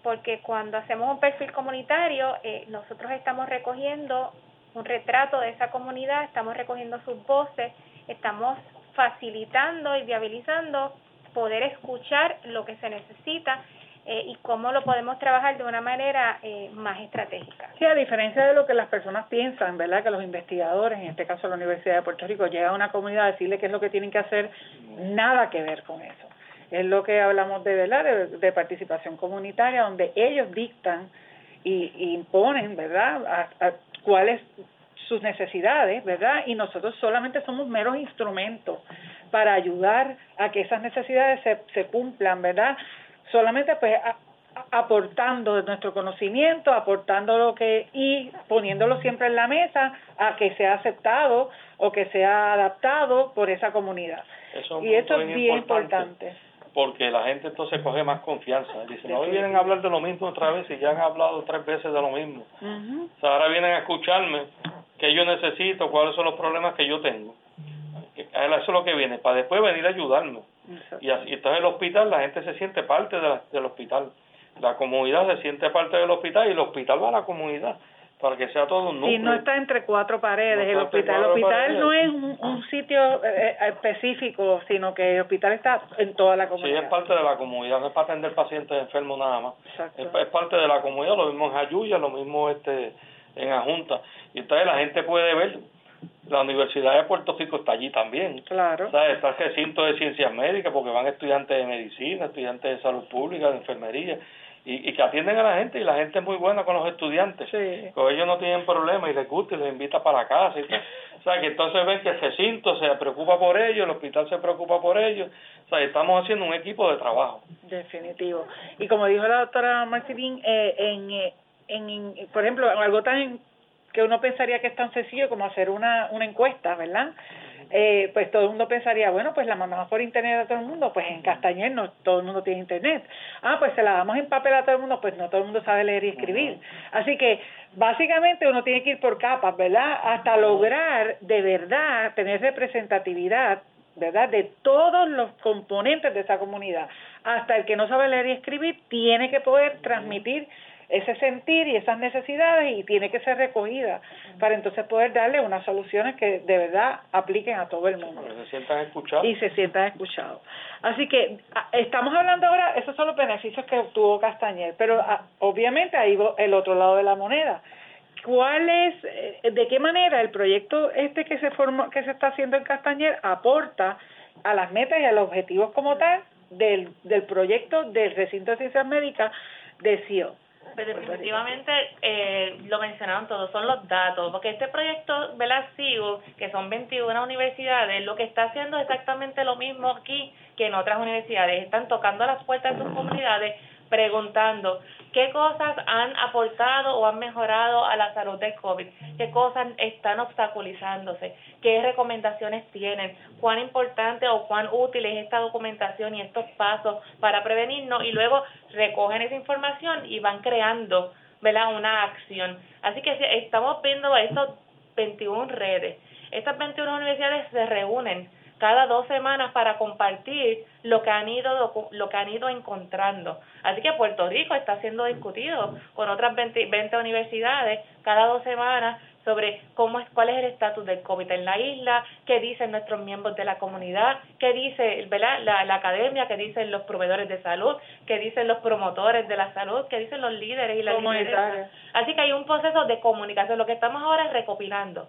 Porque cuando hacemos un perfil comunitario, eh, nosotros estamos recogiendo un retrato de esa comunidad, estamos recogiendo sus voces, estamos facilitando y viabilizando poder escuchar lo que se necesita eh, y cómo lo podemos trabajar de una manera eh, más estratégica. Sí, a diferencia de lo que las personas piensan, ¿verdad? Que los investigadores, en este caso la Universidad de Puerto Rico, llegan a una comunidad a decirle qué es lo que tienen que hacer, nada que ver con eso. Es lo que hablamos de, ¿verdad? De, participación comunitaria, donde ellos dictan y, imponen, ¿verdad? A, cuáles sus necesidades, ¿verdad? Y nosotros solamente somos meros instrumentos para ayudar a que esas necesidades se, se cumplan, ¿verdad? Solamente pues aportando nuestro conocimiento, aportando lo que y poniéndolo siempre en la mesa a que sea aceptado o que sea adaptado por esa comunidad. y esto es bien importante, Porque la gente entonces coge más confianza. Dicen, hoy vienen a hablar de lo mismo otra vez y ya han hablado tres veces de lo mismo. ahora vienen a escucharme qué yo necesito, cuáles son los problemas que yo tengo. Eso es lo que viene, para después venir a ayudarme. Y, así, entonces el hospital, la gente se siente parte del hospital. La comunidad se siente parte del hospital y el hospital va a la comunidad para que sea todo un núcleo. Y no está entre cuatro paredes el hospital. El hospital no es un, un sitio eh, eh, específico, sino que el hospital está en toda la comunidad. Sí, es parte de la comunidad, no es para atender pacientes enfermos nada más. Es, es, parte de la comunidad, lo mismo en Ayuya, lo mismo este en Ajunta. Y entonces la gente puede ver la Universidad de Puerto Rico está allí también. Claro. Está el recinto de ciencias médicas porque van estudiantes de medicina, estudiantes de salud pública, de enfermería, y, y que atienden a la gente y la gente es muy buena con los estudiantes. Sí. Con ellos no tienen problema y les gusta y les invita para casa. Y o sea, que entonces ven que el recinto se preocupa por ellos, el hospital se preocupa por ellos. O sea, estamos haciendo un equipo de trabajo. Definitivo. Y como dijo la doctora Maximín, eh, en, eh, en, por ejemplo, algo tan que uno pensaría que es tan sencillo como hacer una, una encuesta, ¿verdad? Eh, pues todo el mundo pensaría, bueno, pues la mandamos por internet a todo el mundo, pues en Castañer no todo el mundo tiene internet. Ah, pues se la damos en papel a todo el mundo, pues no todo el mundo sabe leer y escribir. Así que básicamente uno tiene que ir por capas, ¿verdad? Hasta lograr de verdad tener representatividad ¿verdad? De todos los componentes de esa comunidad. Hasta el que no sabe leer y escribir tiene que poder transmitir ese sentir y esas necesidades y tiene que ser recogida para entonces poder darle unas soluciones que de verdad apliquen a todo el mundo. se sientan escuchados. Y se sientan escuchados. Así que estamos hablando ahora, esos son los beneficios que obtuvo Castañer, pero obviamente ahí el otro lado de la moneda. ¿Cuál es, eh, de qué manera el proyecto este que se formó, que se está haciendo en Castañer aporta a las metas y a los objetivos como tal del, del proyecto del recinto de ciencias médicas de CIO? Pues definitivamente eh, lo mencionaron todos, son los datos, porque este proyecto, ¿verdad? SIGO, que son 21 universidades, lo que está haciendo es exactamente lo mismo aquí que en otras universidades. Están tocando las puertas de sus comunidades preguntando qué cosas han aportado o han mejorado a la salud del COVID, qué cosas están obstaculizándose, qué recomendaciones tienen, cuán importante o cuán útil es esta documentación y estos pasos para prevenirnos y luego recogen esa información y van creando ¿verdad? una acción. Así que estamos viendo estos 21 redes. Estas 21 universidades se reúnen cada dos semanas para compartir lo que han ido lo que han ido encontrando. Así que Puerto Rico está siendo discutido con otras 20, 20 universidades cada dos semanas sobre cómo es cuál es el estatus del COVID en la isla, qué dicen nuestros miembros de la comunidad, qué dice ¿verdad? La, la academia, qué dicen los proveedores de salud, qué dicen los promotores de la salud, qué dicen los líderes y las lideresas. Así que hay un proceso de comunicación. Lo que estamos ahora es recopilando.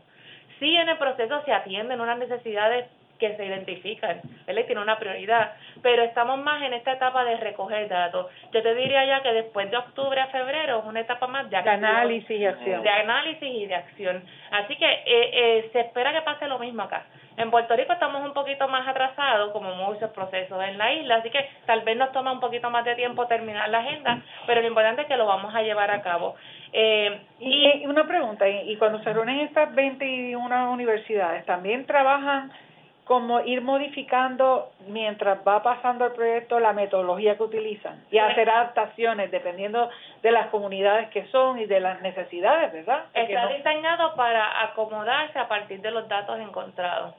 Sí, en el proceso se atienden unas necesidades que se identifican, ¿verdad? Y tiene una prioridad, pero estamos más en esta etapa de recoger datos. Yo te diría ya que después de octubre a febrero es una etapa más de, análisis y acción. De análisis y de acción. Así que eh, eh, se espera que pase lo mismo acá. En Puerto Rico estamos un poquito más atrasados, como muchos procesos en la isla, así que tal vez nos toma un poquito más de tiempo terminar la agenda, pero lo importante es que lo vamos a llevar a cabo. Eh, y, y una pregunta, y cuando se reúnen estas 21 universidades, ¿también trabajan como ir modificando mientras va pasando el proyecto la metodología que utilizan y hacer adaptaciones dependiendo de las comunidades que son y de las necesidades, ¿verdad? Está diseñado para acomodarse a partir de los datos encontrados.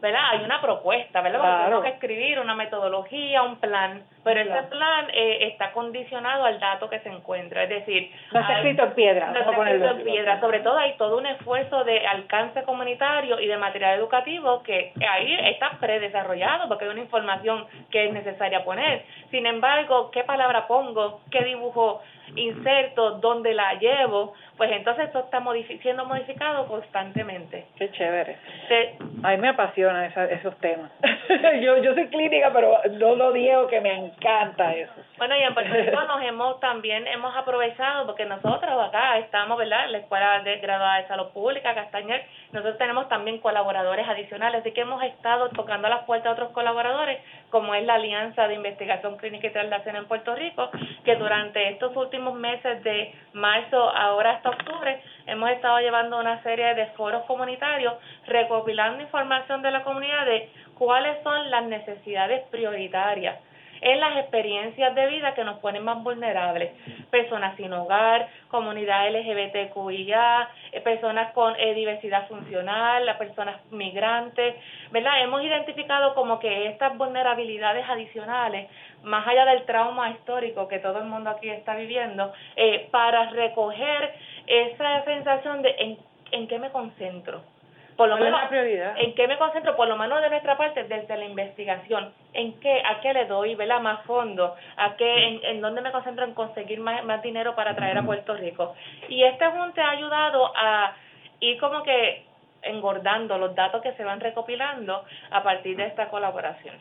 ¿Verdad? Hay una propuesta, ¿verdad? Claro. Tenemos que escribir una metodología, un plan, pero ese plan eh, está condicionado al dato que se encuentra, es decir... No está escrito en piedra. No está escrito en piedra, sobre todo hay todo un esfuerzo de alcance comunitario y de material educativo que ahí está predesarrollado porque hay una información que es necesaria poner. Sin embargo, ¿qué palabra pongo? ¿Qué dibujo inserto? ¿Dónde la llevo? Pues entonces esto está siendo modificado constantemente. Qué chévere. a mí me apasiona esos temas. yo yo soy clínica, pero no lo digo que me encanta eso. Bueno, y en Puerto Rico nos hemos también hemos aprovechado porque nosotros acá estamos, ¿verdad? La Escuela de Graduada de Salud Pública, Castañer, nosotros tenemos también colaboradores adicionales, así que hemos estado tocando las puertas a otros colaboradores, como es la Alianza de Investigación Clínica y Traslación en Puerto Rico, que durante estos últimos meses de marzo ahora hasta octubre hemos estado llevando una serie de foros comunitarios recopilando información de la comunidad de cuáles son las necesidades prioritarias en las experiencias de vida que nos ponen más vulnerables. Personas sin hogar, comunidad LGBTQIA, eh, personas con eh, diversidad funcional, las personas migrantes, ¿verdad? Hemos identificado como que estas vulnerabilidades adicionales, más allá del trauma histórico que todo el mundo aquí está viviendo, eh, para recoger esa sensación de en, en qué me concentro. Por lo menos en qué me concentro por lo menos de nuestra parte desde la investigación. En qué a qué le doy más fondo. A qué en, en dónde me concentro en conseguir más, más dinero para traer a Puerto Rico y este junte ha ayudado a ir como que engordando los datos que se van recopilando a partir de esta colaboración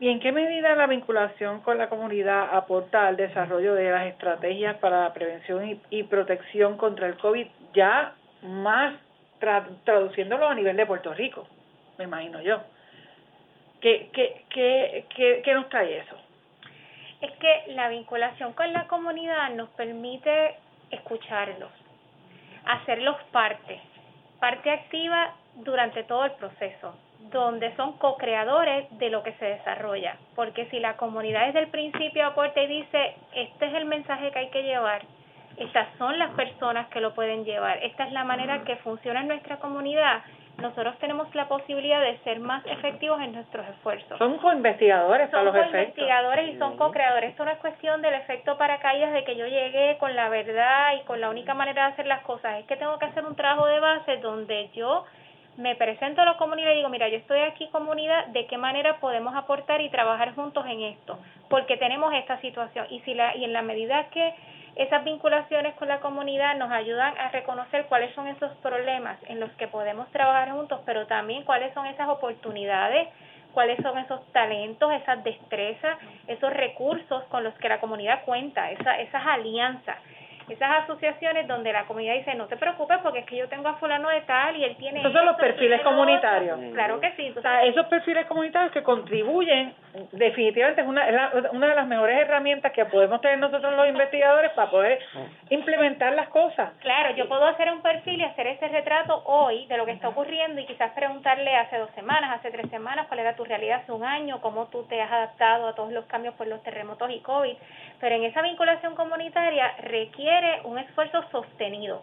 ¿Y en qué medida la vinculación con la comunidad aporta al desarrollo de las estrategias para la prevención y, y protección contra el COVID ya más traduciéndolo a nivel de Puerto Rico, me imagino yo. ¿Qué, qué, qué, qué, qué nos trae eso? Es que la vinculación con la comunidad nos permite escucharlos, hacerlos parte, parte activa durante todo el proceso, donde son co-creadores de lo que se desarrolla. Porque si la comunidad desde el principio aporta y dice, este es el mensaje que hay que llevar, estas son las personas que lo pueden llevar, esta es la manera que funciona en nuestra comunidad, nosotros tenemos la posibilidad de ser más efectivos en nuestros esfuerzos. Son co-investigadores son los co-investigadores y son co-creadores. Esto no es cuestión del efecto paracaídas de que yo llegué con la verdad y con la única manera de hacer las cosas. Es que tengo que hacer un trabajo de base donde yo me presento a la comunidad y digo, mira, yo estoy aquí comunidad, ¿de qué manera podemos aportar y trabajar juntos en esto? Porque tenemos esta situación y si la y en la medida que esas vinculaciones con la comunidad nos ayudan a reconocer cuáles son esos problemas en los que podemos trabajar juntos, pero también cuáles son esas oportunidades cuáles son esos talentos, esas destrezas, esos recursos con los que la comunidad cuenta, esa, esas alianzas esas asociaciones donde la comunidad dice, no te preocupes porque es que yo tengo a fulano de tal y él tiene... Esos son los perfiles comunitarios. Claro que sí. o sea, esos perfiles comunitarios que contribuyen, definitivamente es una, es una de las mejores herramientas que podemos tener nosotros los investigadores para poder implementar las cosas. Claro, yo puedo hacer un perfil y hacer ese retrato hoy de lo que está ocurriendo y quizás preguntarle hace dos semanas, hace tres semanas, cuál era tu realidad hace un año, cómo tú te has adaptado a todos los cambios por los terremotos y COVID. Pero en esa vinculación comunitaria requiere un esfuerzo sostenido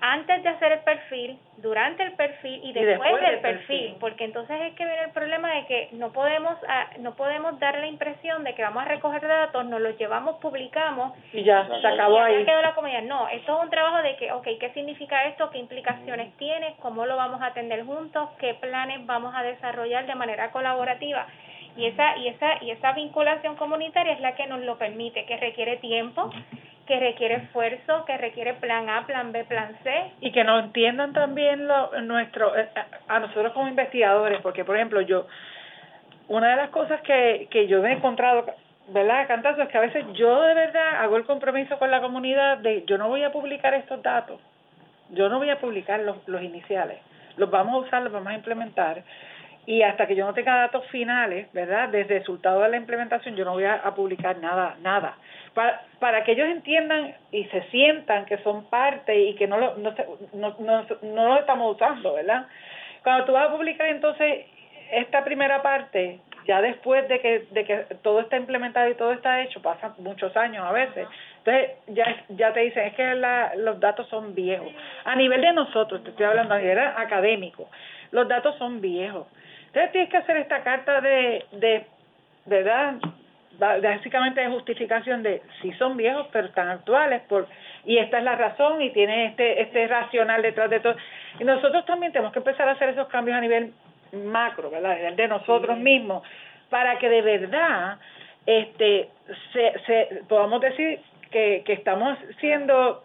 antes de hacer el perfil, durante el perfil y después, del, perfil, porque entonces es que viene el problema de que no podemos ah, no podemos dar la impresión de que vamos a recoger datos, nos los llevamos, publicamos y ya se acabó ahí. Quedó la comunidad. No, esto es un trabajo de que, ok, ¿qué significa esto? ¿Qué implicaciones tiene? ¿Cómo lo vamos a atender juntos? ¿Qué planes vamos a desarrollar de manera colaborativa? Y esa y esa y esa vinculación comunitaria es la que nos lo permite, que requiere tiempo, que requiere esfuerzo, que requiere plan A, plan B, plan C. Y que nos entiendan también lo, nuestro, eh, a nosotros como investigadores, porque por ejemplo yo, una de las cosas que, que yo he encontrado, ¿verdad, Cantazo? Es que a veces yo de verdad hago el compromiso con la comunidad de yo no voy a publicar estos datos, yo no voy a publicar los, los iniciales, los vamos a usar, los vamos a implementar y hasta que yo no tenga datos finales, ¿verdad? De resultado de la implementación, yo no voy a, publicar nada, nada. Para, para que ellos entiendan y se sientan que son parte y que no lo, no, no, no, no lo estamos usando, ¿verdad? Cuando tú vas a publicar entonces esta primera parte, ya después de que, de que todo está implementado y todo está hecho, pasan muchos años a veces, entonces ya, ya te dicen, es que la, los datos son viejos. A nivel de nosotros, te estoy hablando a nivel académico, los datos son viejos. Entonces tienes que hacer esta carta de, de ¿verdad? Básicamente de justificación de si son viejos pero están actuales por y esta es la razón y tiene este este racional detrás de todo. Y nosotros también tenemos que empezar a hacer esos cambios a nivel macro, ¿verdad? A nivel de nosotros mismos para que de verdad este se, se podamos decir que, que estamos siendo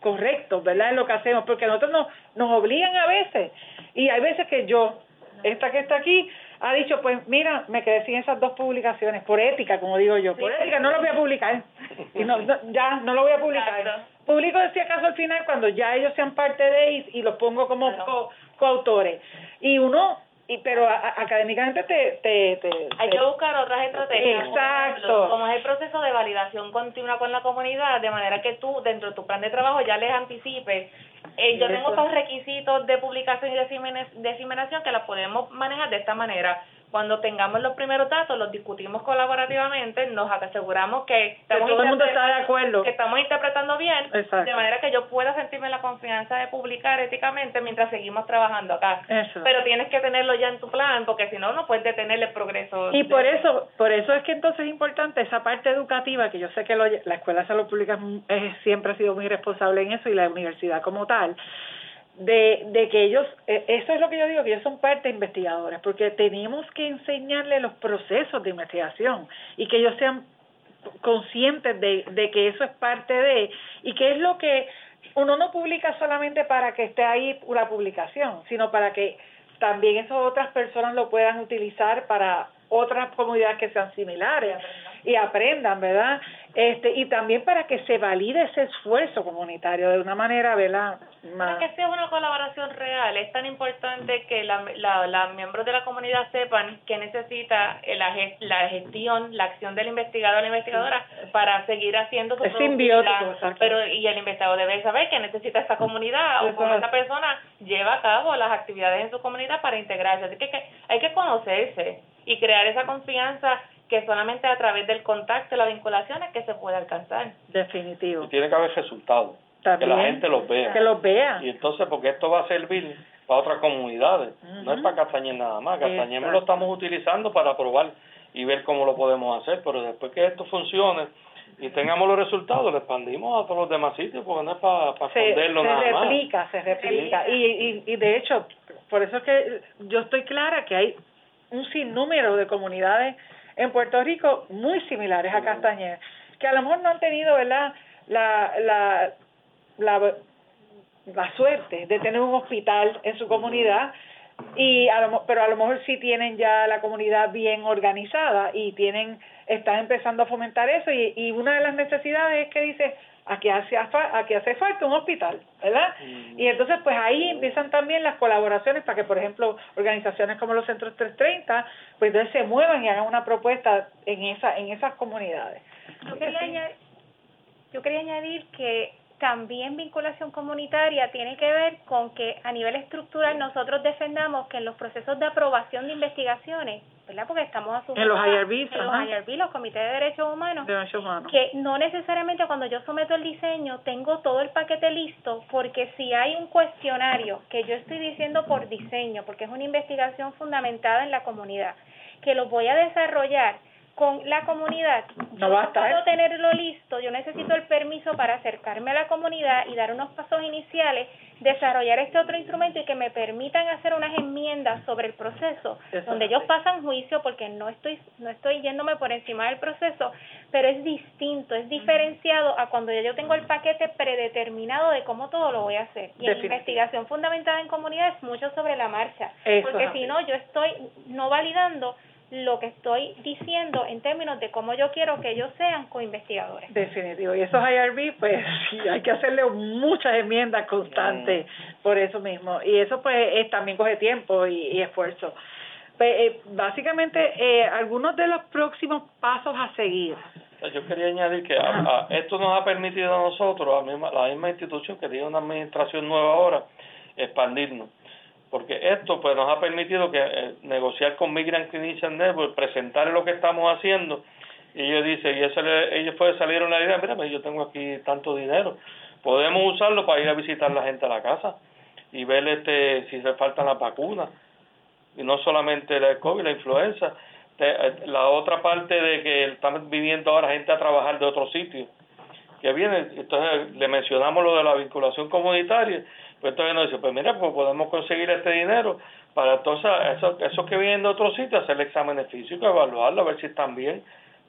correctos, ¿verdad? En lo que hacemos, porque nosotros nos, nos obligan a veces y hay veces que yo esta que está aquí, ha dicho, pues mira, me quedé sin esas dos publicaciones, por ética, como digo yo, por ética no lo voy a publicar, y no, ya no lo voy a publicar. Publico si acaso al final cuando ya ellos sean parte de y, y los pongo como coautores. Y uno y pero académicamente te, te, te hay que buscar otras estrategias. Exacto. Como, es el proceso de validación continua con la comunidad de manera que tú dentro de tu plan de trabajo ya les anticipes eh, yo tengo estos requisitos de publicación y de diseminación que la podemos manejar de esta manera cuando tengamos los primeros datos, los discutimos colaborativamente, nos aseguramos que estamos, todo el mundo está de acuerdo. que estamos interpretando bien, de manera que yo pueda sentirme la confianza de publicar éticamente mientras seguimos trabajando acá. Pero tienes que tenerlo ya en tu plan, porque si no, no puedes detener el progreso. Y por eso por eso es que entonces es importante esa parte educativa, que yo sé que la Escuela de Salud Pública siempre ha sido muy responsable en eso y la universidad como tal, de, de que ellos, eh, eso es lo que yo digo, que ellos son parte investigadores, porque tenemos que enseñarles los procesos de investigación y que ellos sean conscientes de, de que eso es parte de, y que es lo que uno no publica solamente para que esté ahí una publicación, sino para que también esas otras personas lo puedan utilizar para otras comunidades que sean similares y aprendan, ¿verdad? Este, y también para que se valide ese esfuerzo comunitario de una manera, ¿verdad? Más... que sea una colaboración real, es tan importante que la, la, la miembros de la comunidad sepan que necesita la, la gestión, la acción del investigador o la investigadora para seguir haciendo su es simbiótico, pero y el investigador debe saber que necesita esta comunidad o cómo esta persona lleva a cabo las actividades en su comunidad para integrarse, así que, que hay que conocerse y crear esa confianza que solamente a través del contacto y la vinculación es que se puede alcanzar. Definitivo. Y tiene que haber resultados. que la gente los vea. Que los vea. Y entonces, porque esto va a servir para otras comunidades, no es para Castañer nada más. Castañer lo estamos utilizando para probar y ver cómo lo podemos hacer, pero después que esto funcione y tengamos los resultados, lo expandimos a todos los demás sitios, porque no es para, para esconderlo nada más. Se replica, se replica. Y, y, y de hecho, por eso es que yo estoy clara que hay un sinnúmero de comunidades en Puerto Rico muy similares a Castañer, que a lo mejor no han tenido ¿verdad? La, la, la, la suerte de tener un hospital en su comunidad, y a lo, pero a lo mejor sí tienen ya la comunidad bien organizada y tienen están empezando a fomentar eso y, y una de las necesidades es que dice aquí hace, aquí hace falta un hospital, ¿verdad? Mm. Y entonces pues ahí empiezan también las colaboraciones para que por ejemplo organizaciones como los Centros 330 pues entonces se muevan y hagan una propuesta en esa en esas comunidades. Yo quería, añadir, yo quería añadir que también vinculación comunitaria tiene que ver con que a nivel estructural nosotros defendamos que en los procesos de aprobación de investigaciones, ¿verdad? Porque estamos asumiendo en los IRBs, en los IRB, los comités de derechos humanos, que no necesariamente cuando yo someto el diseño tengo todo el paquete listo, porque si hay un cuestionario que yo estoy diciendo por diseño, porque es una investigación fundamentada en la comunidad, que lo voy a desarrollar con la comunidad. No va a puedo tenerlo listo, yo necesito el permiso para acercarme a la comunidad y dar unos pasos iniciales, desarrollar este otro instrumento y que me permitan hacer unas enmiendas sobre el proceso, donde ellos pasan juicio porque no estoy no estoy yéndome por encima del proceso, pero es distinto, es diferenciado a cuando yo tengo el paquete predeterminado de cómo todo lo voy a hacer. Y en investigación fundamentada en comunidad es mucho sobre la marcha, porque si no yo estoy no validando lo que estoy diciendo en términos de cómo yo quiero que ellos sean co-investigadores. Definitivo. Y esos IRB, pues sí, hay que hacerle muchas enmiendas constantes por eso mismo. Y eso pues también coge tiempo y, esfuerzo. Pues, eh, básicamente, eh, algunos de los próximos pasos a seguir. Yo quería añadir que esto nos ha permitido a nosotros, a la misma, la misma institución que tiene una administración nueva ahora, expandirnos porque esto pues nos ha permitido que eh, negociar con Migrant Clinician Network, presentar lo que estamos haciendo, y ellos dicen, y eso ellos pueden salir una idea, mira, pues, yo tengo aquí tanto dinero, podemos usarlo para ir a visitar a la gente a la casa y ver este si le faltan las vacunas, y no solamente la COVID, la influenza, eh, la otra parte de que estamos viviendo ahora gente a trabajar de otro sitio, que viene, entonces le mencionamos lo de la vinculación comunitaria, pues entonces nos dice, pues mira, pues podemos conseguir este dinero para entonces esos, esos que vienen de otro sitio hacer el examen físico, evaluarlo, a ver si están bien,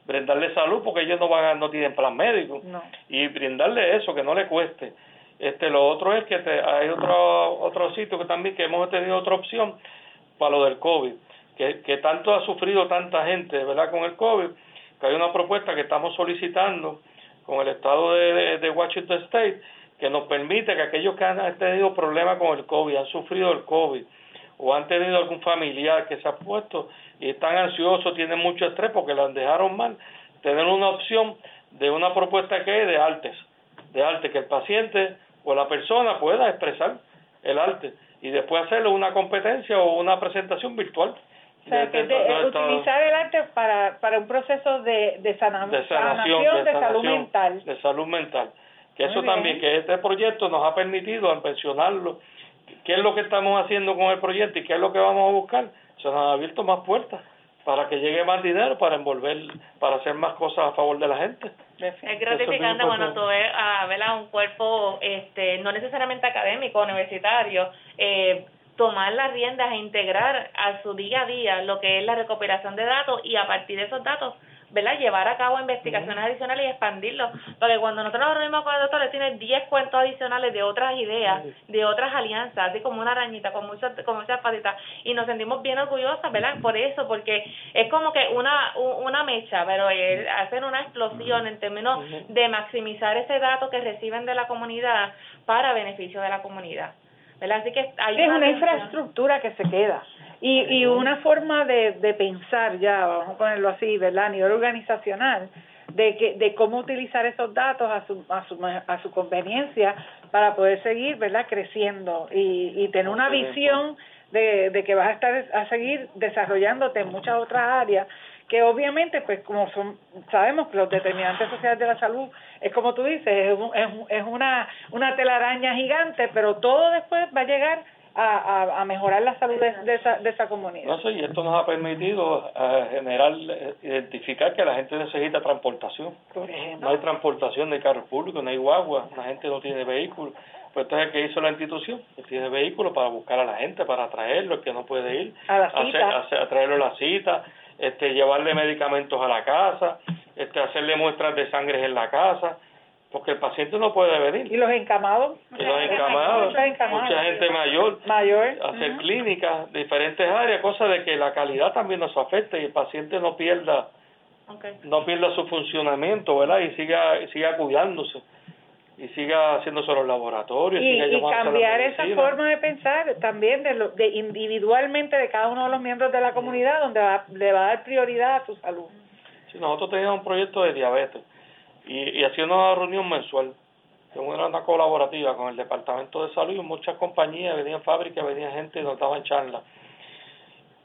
brindarle salud, porque ellos no van no tienen plan médico, y brindarle eso, que no le cueste. Este, lo otro es que hay otro, otro sitio que también que hemos tenido otra opción para lo del COVID, que, que tanto ha sufrido tanta gente, ¿verdad? Con el COVID, que hay una propuesta que estamos solicitando con el estado de, de Washington State, que nos permite que aquellos que han tenido problemas con el COVID, han sufrido el COVID o han tenido algún familiar que se ha puesto y están ansiosos, tienen mucho estrés porque lo dejaron mal, tener una opción de una propuesta que es de artes, de arte, que el paciente o la persona pueda expresar el arte y después hacerlo una competencia o una presentación virtual. O sea, que utilizar el arte para, para un proceso de, de, sanación, de, salud mental. De salud mental. Que eso también, que este proyecto nos ha permitido pensionarlo, qué es lo que estamos haciendo con el proyecto y qué es lo que vamos a buscar. Se nos ha abierto más puertas para que llegue más dinero, para envolver, para hacer más cosas a favor de la gente. Es gratificante cuando tú ves a, a un cuerpo este no necesariamente académico, universitario, eh, tomar las riendas e integrar a su día a día lo que es la recopilación de datos y a partir de esos datos ¿verdad? Llevar a cabo investigaciones adicionales y expandirlo. Porque cuando nosotros nos reunimos con el doctor, le tiene 10 cuentos adicionales de otras ideas, de otras alianzas, así como una arañita, con muchas, con muchas patitas. Y nos sentimos bien orgullosas, ¿verdad? Por eso, porque es como que una, una mecha, pero hacer una explosión en términos de maximizar ese dato que reciben de la comunidad para beneficio de la comunidad. ¿verdad? Así que hay es una infraestructura que se queda. Y, y una forma de, de pensar ya, vamos a ponerlo así, ¿verdad? A nivel organizacional, de, que, de cómo utilizar esos datos a su, a su, a su conveniencia para poder seguir, ¿verdad? Creciendo y, y tener una visión de, de que vas a estar a seguir desarrollándote en muchas otras áreas que obviamente pues como son sabemos que los determinantes sociales de la salud es como tú dices es, es, es una una telaraña gigante pero todo después va a llegar a, a, mejorar la salud de, esa, de esa comunidad. No sé, y esto nos ha permitido uh, generar, eh, identificar que la gente necesita transportación. No hay transportación de carros públicos, no hay guagua, la gente no tiene vehículo. Pues entonces, ¿qué hizo la institución? Que tiene vehículo para buscar a la gente, para traerlo, el que no puede ir, a, la cita. Hacer, a traerlo a la cita, este, llevarle medicamentos a la casa, este, hacerle muestras de sangre en la casa porque el paciente no puede venir. Y los encamados. Y los encamados, mucha gente mayor, mayor. hacer clínicas, diferentes áreas, cosa de que la calidad también nos afecte y el paciente no pierda no pierda su funcionamiento, ¿verdad? Y siga, siga cuidándose y siga haciéndose los laboratorios. Y, y cambiar esa forma de pensar también de, lo, de individualmente de cada uno de los miembros de la comunidad, donde le va a dar prioridad a su salud. Sí, nosotros teníamos un proyecto de diabetes y, y hacíamos una reunión mensual, una, una colaborativa con el Departamento de Salud y muchas compañías, venían fábricas, venían gente y nos daban charlas.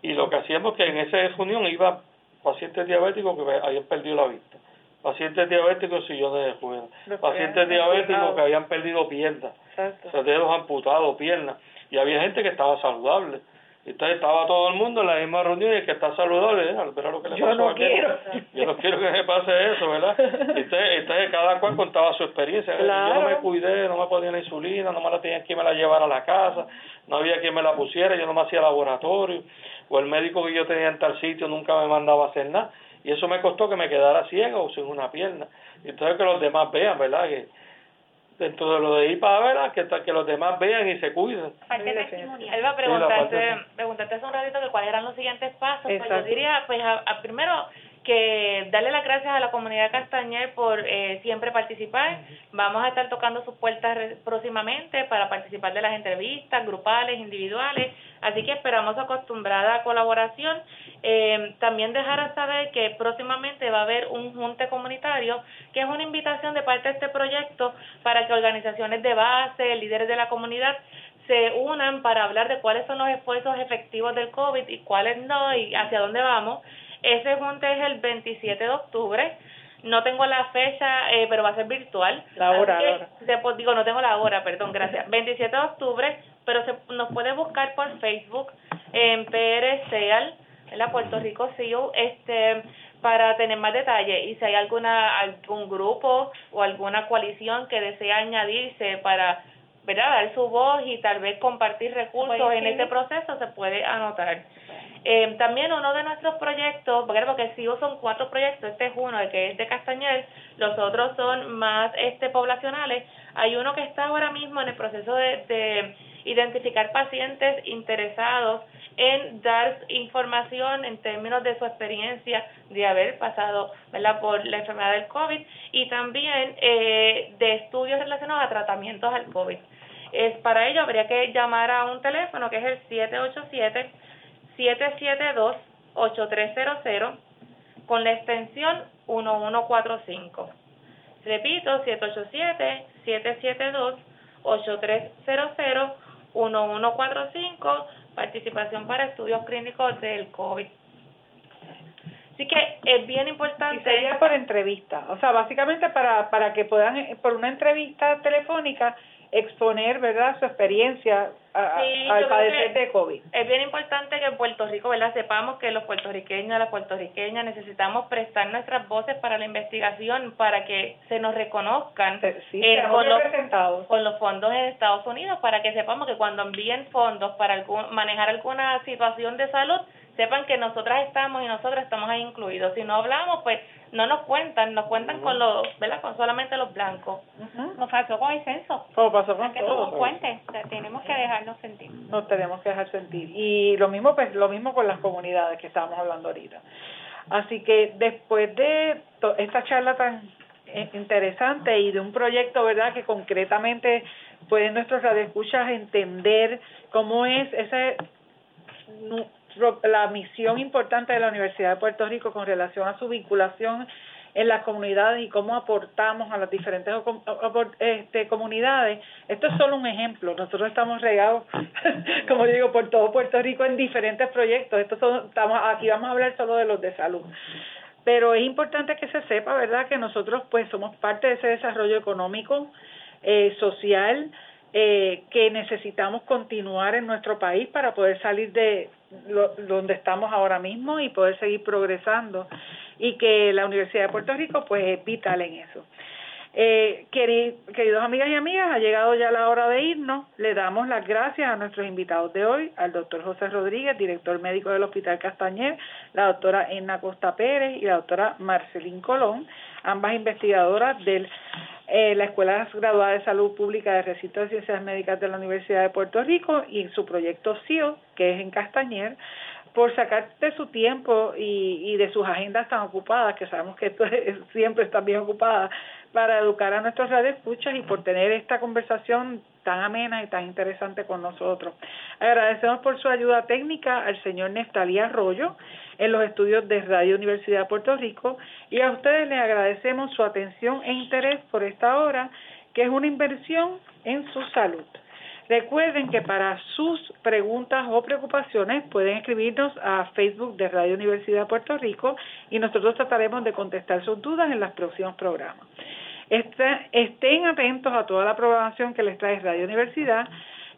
Y lo que hacíamos que en esa reunión iba pacientes diabéticos que habían perdido la vista, pacientes diabéticos sillones de ruedas, pacientes diabéticos que habían perdido piernas, dedos amputados, piernas, y había gente que estaba saludable. Entonces estaba todo el mundo en la misma reunión y el que está saludable, ¿eh? lo que le yo no quiero. Yo no quiero que me pase eso, ¿verdad? Entonces, entonces cada cual contaba su experiencia. Yo no me cuidé, no me ponía la insulina, no me la tenía quien me la llevara a la casa, no había quien me la pusiera, yo no me hacía laboratorio o el médico que yo tenía en tal sitio nunca me mandaba a hacer nada. Y eso me costó que me quedara ciego o sin una pierna. Y entonces que los demás vean, ¿verdad? Que dentro de lo de ir para ver, que, que los demás vean y se cuiden. Él va a preguntarte, preguntarte hace un ratito que cuáles eran los siguientes pasos. Pues yo diría, pues a primero que darle las gracias a la comunidad Castañer por eh, siempre participar. Vamos a estar tocando sus puertas próximamente para participar de las entrevistas grupales, individuales, así que esperamos acostumbrada colaboración. Eh, también dejar a saber que próximamente va a haber un junte comunitario, que es una invitación de parte de este proyecto para que organizaciones de base, líderes de la comunidad, se unan para hablar de cuáles son los esfuerzos efectivos del COVID y cuáles no y hacia dónde vamos. Ese junte es el 27 de octubre. No tengo la fecha, eh, pero va a ser virtual. La hora, digo, no tengo la hora, perdón, gracias. 27 de octubre, pero se, nos puede buscar por Facebook en PRCEAL, en la Puerto Rico CEO, este para tener más detalle y si hay alguna algún grupo o alguna coalición que desea añadirse para ¿verdad? dar su voz y tal vez compartir recursos en este proceso se puede anotar. Eh, también uno de nuestros proyectos, porque si son cuatro proyectos, este es uno, el que es de Castañer, los otros son más este poblacionales. Hay uno que está ahora mismo en el proceso de, de identificar pacientes interesados en dar información en términos de su experiencia de haber pasado ¿verdad? por la enfermedad del COVID y también eh, de estudios relacionados a tratamientos al COVID. Es, para ello habría que llamar a un teléfono que es el 787 772-8300 con la extensión 1145. Repito, 787-772-8300, 1145, participación para estudios clínicos del COVID. Así que es bien importante. Y sería por entrevista, o sea, básicamente para, para que puedan, por una entrevista telefónica, exponer, ¿verdad?, su experiencia al padecer de COVID. Es bien importante que en Puerto Rico, ¿verdad?, sepamos que los puertorriqueños, las puertorriqueñas necesitamos prestar nuestras voces para la investigación, para que se nos reconozcan eh, con, los, con los fondos en Estados Unidos, para que sepamos que cuando envíen fondos para algún, manejar alguna situación de salud, sepan que nosotras estamos y nosotros estamos ahí incluidos. Si no hablamos, pues no nos cuentan, nos cuentan con los, ¿verdad? Con solamente los blancos. Nos pasó con el censo. Como pasó con que todo. nos tenemos que dejarnos sentir. Nos tenemos que dejar sentir. Y lo mismo, pues, lo mismo con las comunidades que estábamos hablando ahorita. Así que después de esta charla tan eh, interesante y de un proyecto, ¿verdad?, que concretamente pueden nuestros radioescuchas entender cómo es ese la misión importante de la Universidad de Puerto Rico con relación a su vinculación en las comunidades y cómo aportamos a las diferentes este, comunidades. Esto es solo un ejemplo. Nosotros estamos regados, como digo, por todo Puerto Rico en diferentes proyectos. Esto son, estamos, aquí vamos a hablar solo de los de salud. Pero es importante que se sepa, ¿verdad?, que nosotros pues somos parte de ese desarrollo económico, eh, social, eh, que necesitamos continuar en nuestro país para poder salir de lo, donde estamos ahora mismo y poder seguir progresando y que la Universidad de Puerto Rico pues es vital en eso. Eh, queridos amigas y amigas, ha llegado ya la hora de irnos. Le damos las gracias a nuestros invitados de hoy, al doctor José Rodríguez, director médico del Hospital Castañer, la doctora Enna Costa Pérez y la doctora Marcelín Colón, ambas investigadoras del eh, la Escuela Graduada de Salud Pública de Recinto de Ciencias Médicas de la Universidad de Puerto Rico y su proyecto CIO, que es en Castañer, por sacar de su tiempo y, de sus agendas tan ocupadas, que sabemos que esto siempre está bien ocupada, para educar a nuestros radioescuchas y por tener esta conversación tan amena y tan interesante con nosotros. Agradecemos por su ayuda técnica al señor Neftalí Arroyo en los estudios de Radio Universidad de Puerto Rico y a ustedes les agradecemos su atención e interés por esta hora, que es una inversión en su salud. Recuerden que para sus preguntas o preocupaciones pueden escribirnos a Facebook de Radio Universidad Puerto Rico y nosotros trataremos de contestar sus dudas en los próximos programas. estén atentos a toda la programación que les trae Radio Universidad,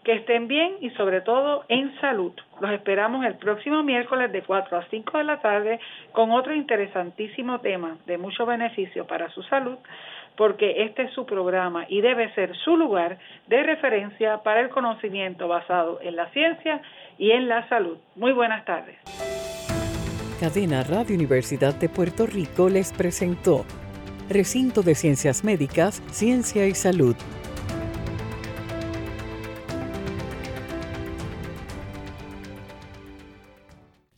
que estén bien y sobre todo en salud. Los esperamos el próximo miércoles de 4 a 5 de la tarde con otro interesantísimo tema de mucho beneficio para su salud porque este es su programa y debe ser su lugar de referencia para el conocimiento basado en la ciencia y en la salud. Muy buenas tardes. Cadena Radio Universidad de Puerto Rico les presentó Recinto de Ciencias Médicas, Ciencia y Salud.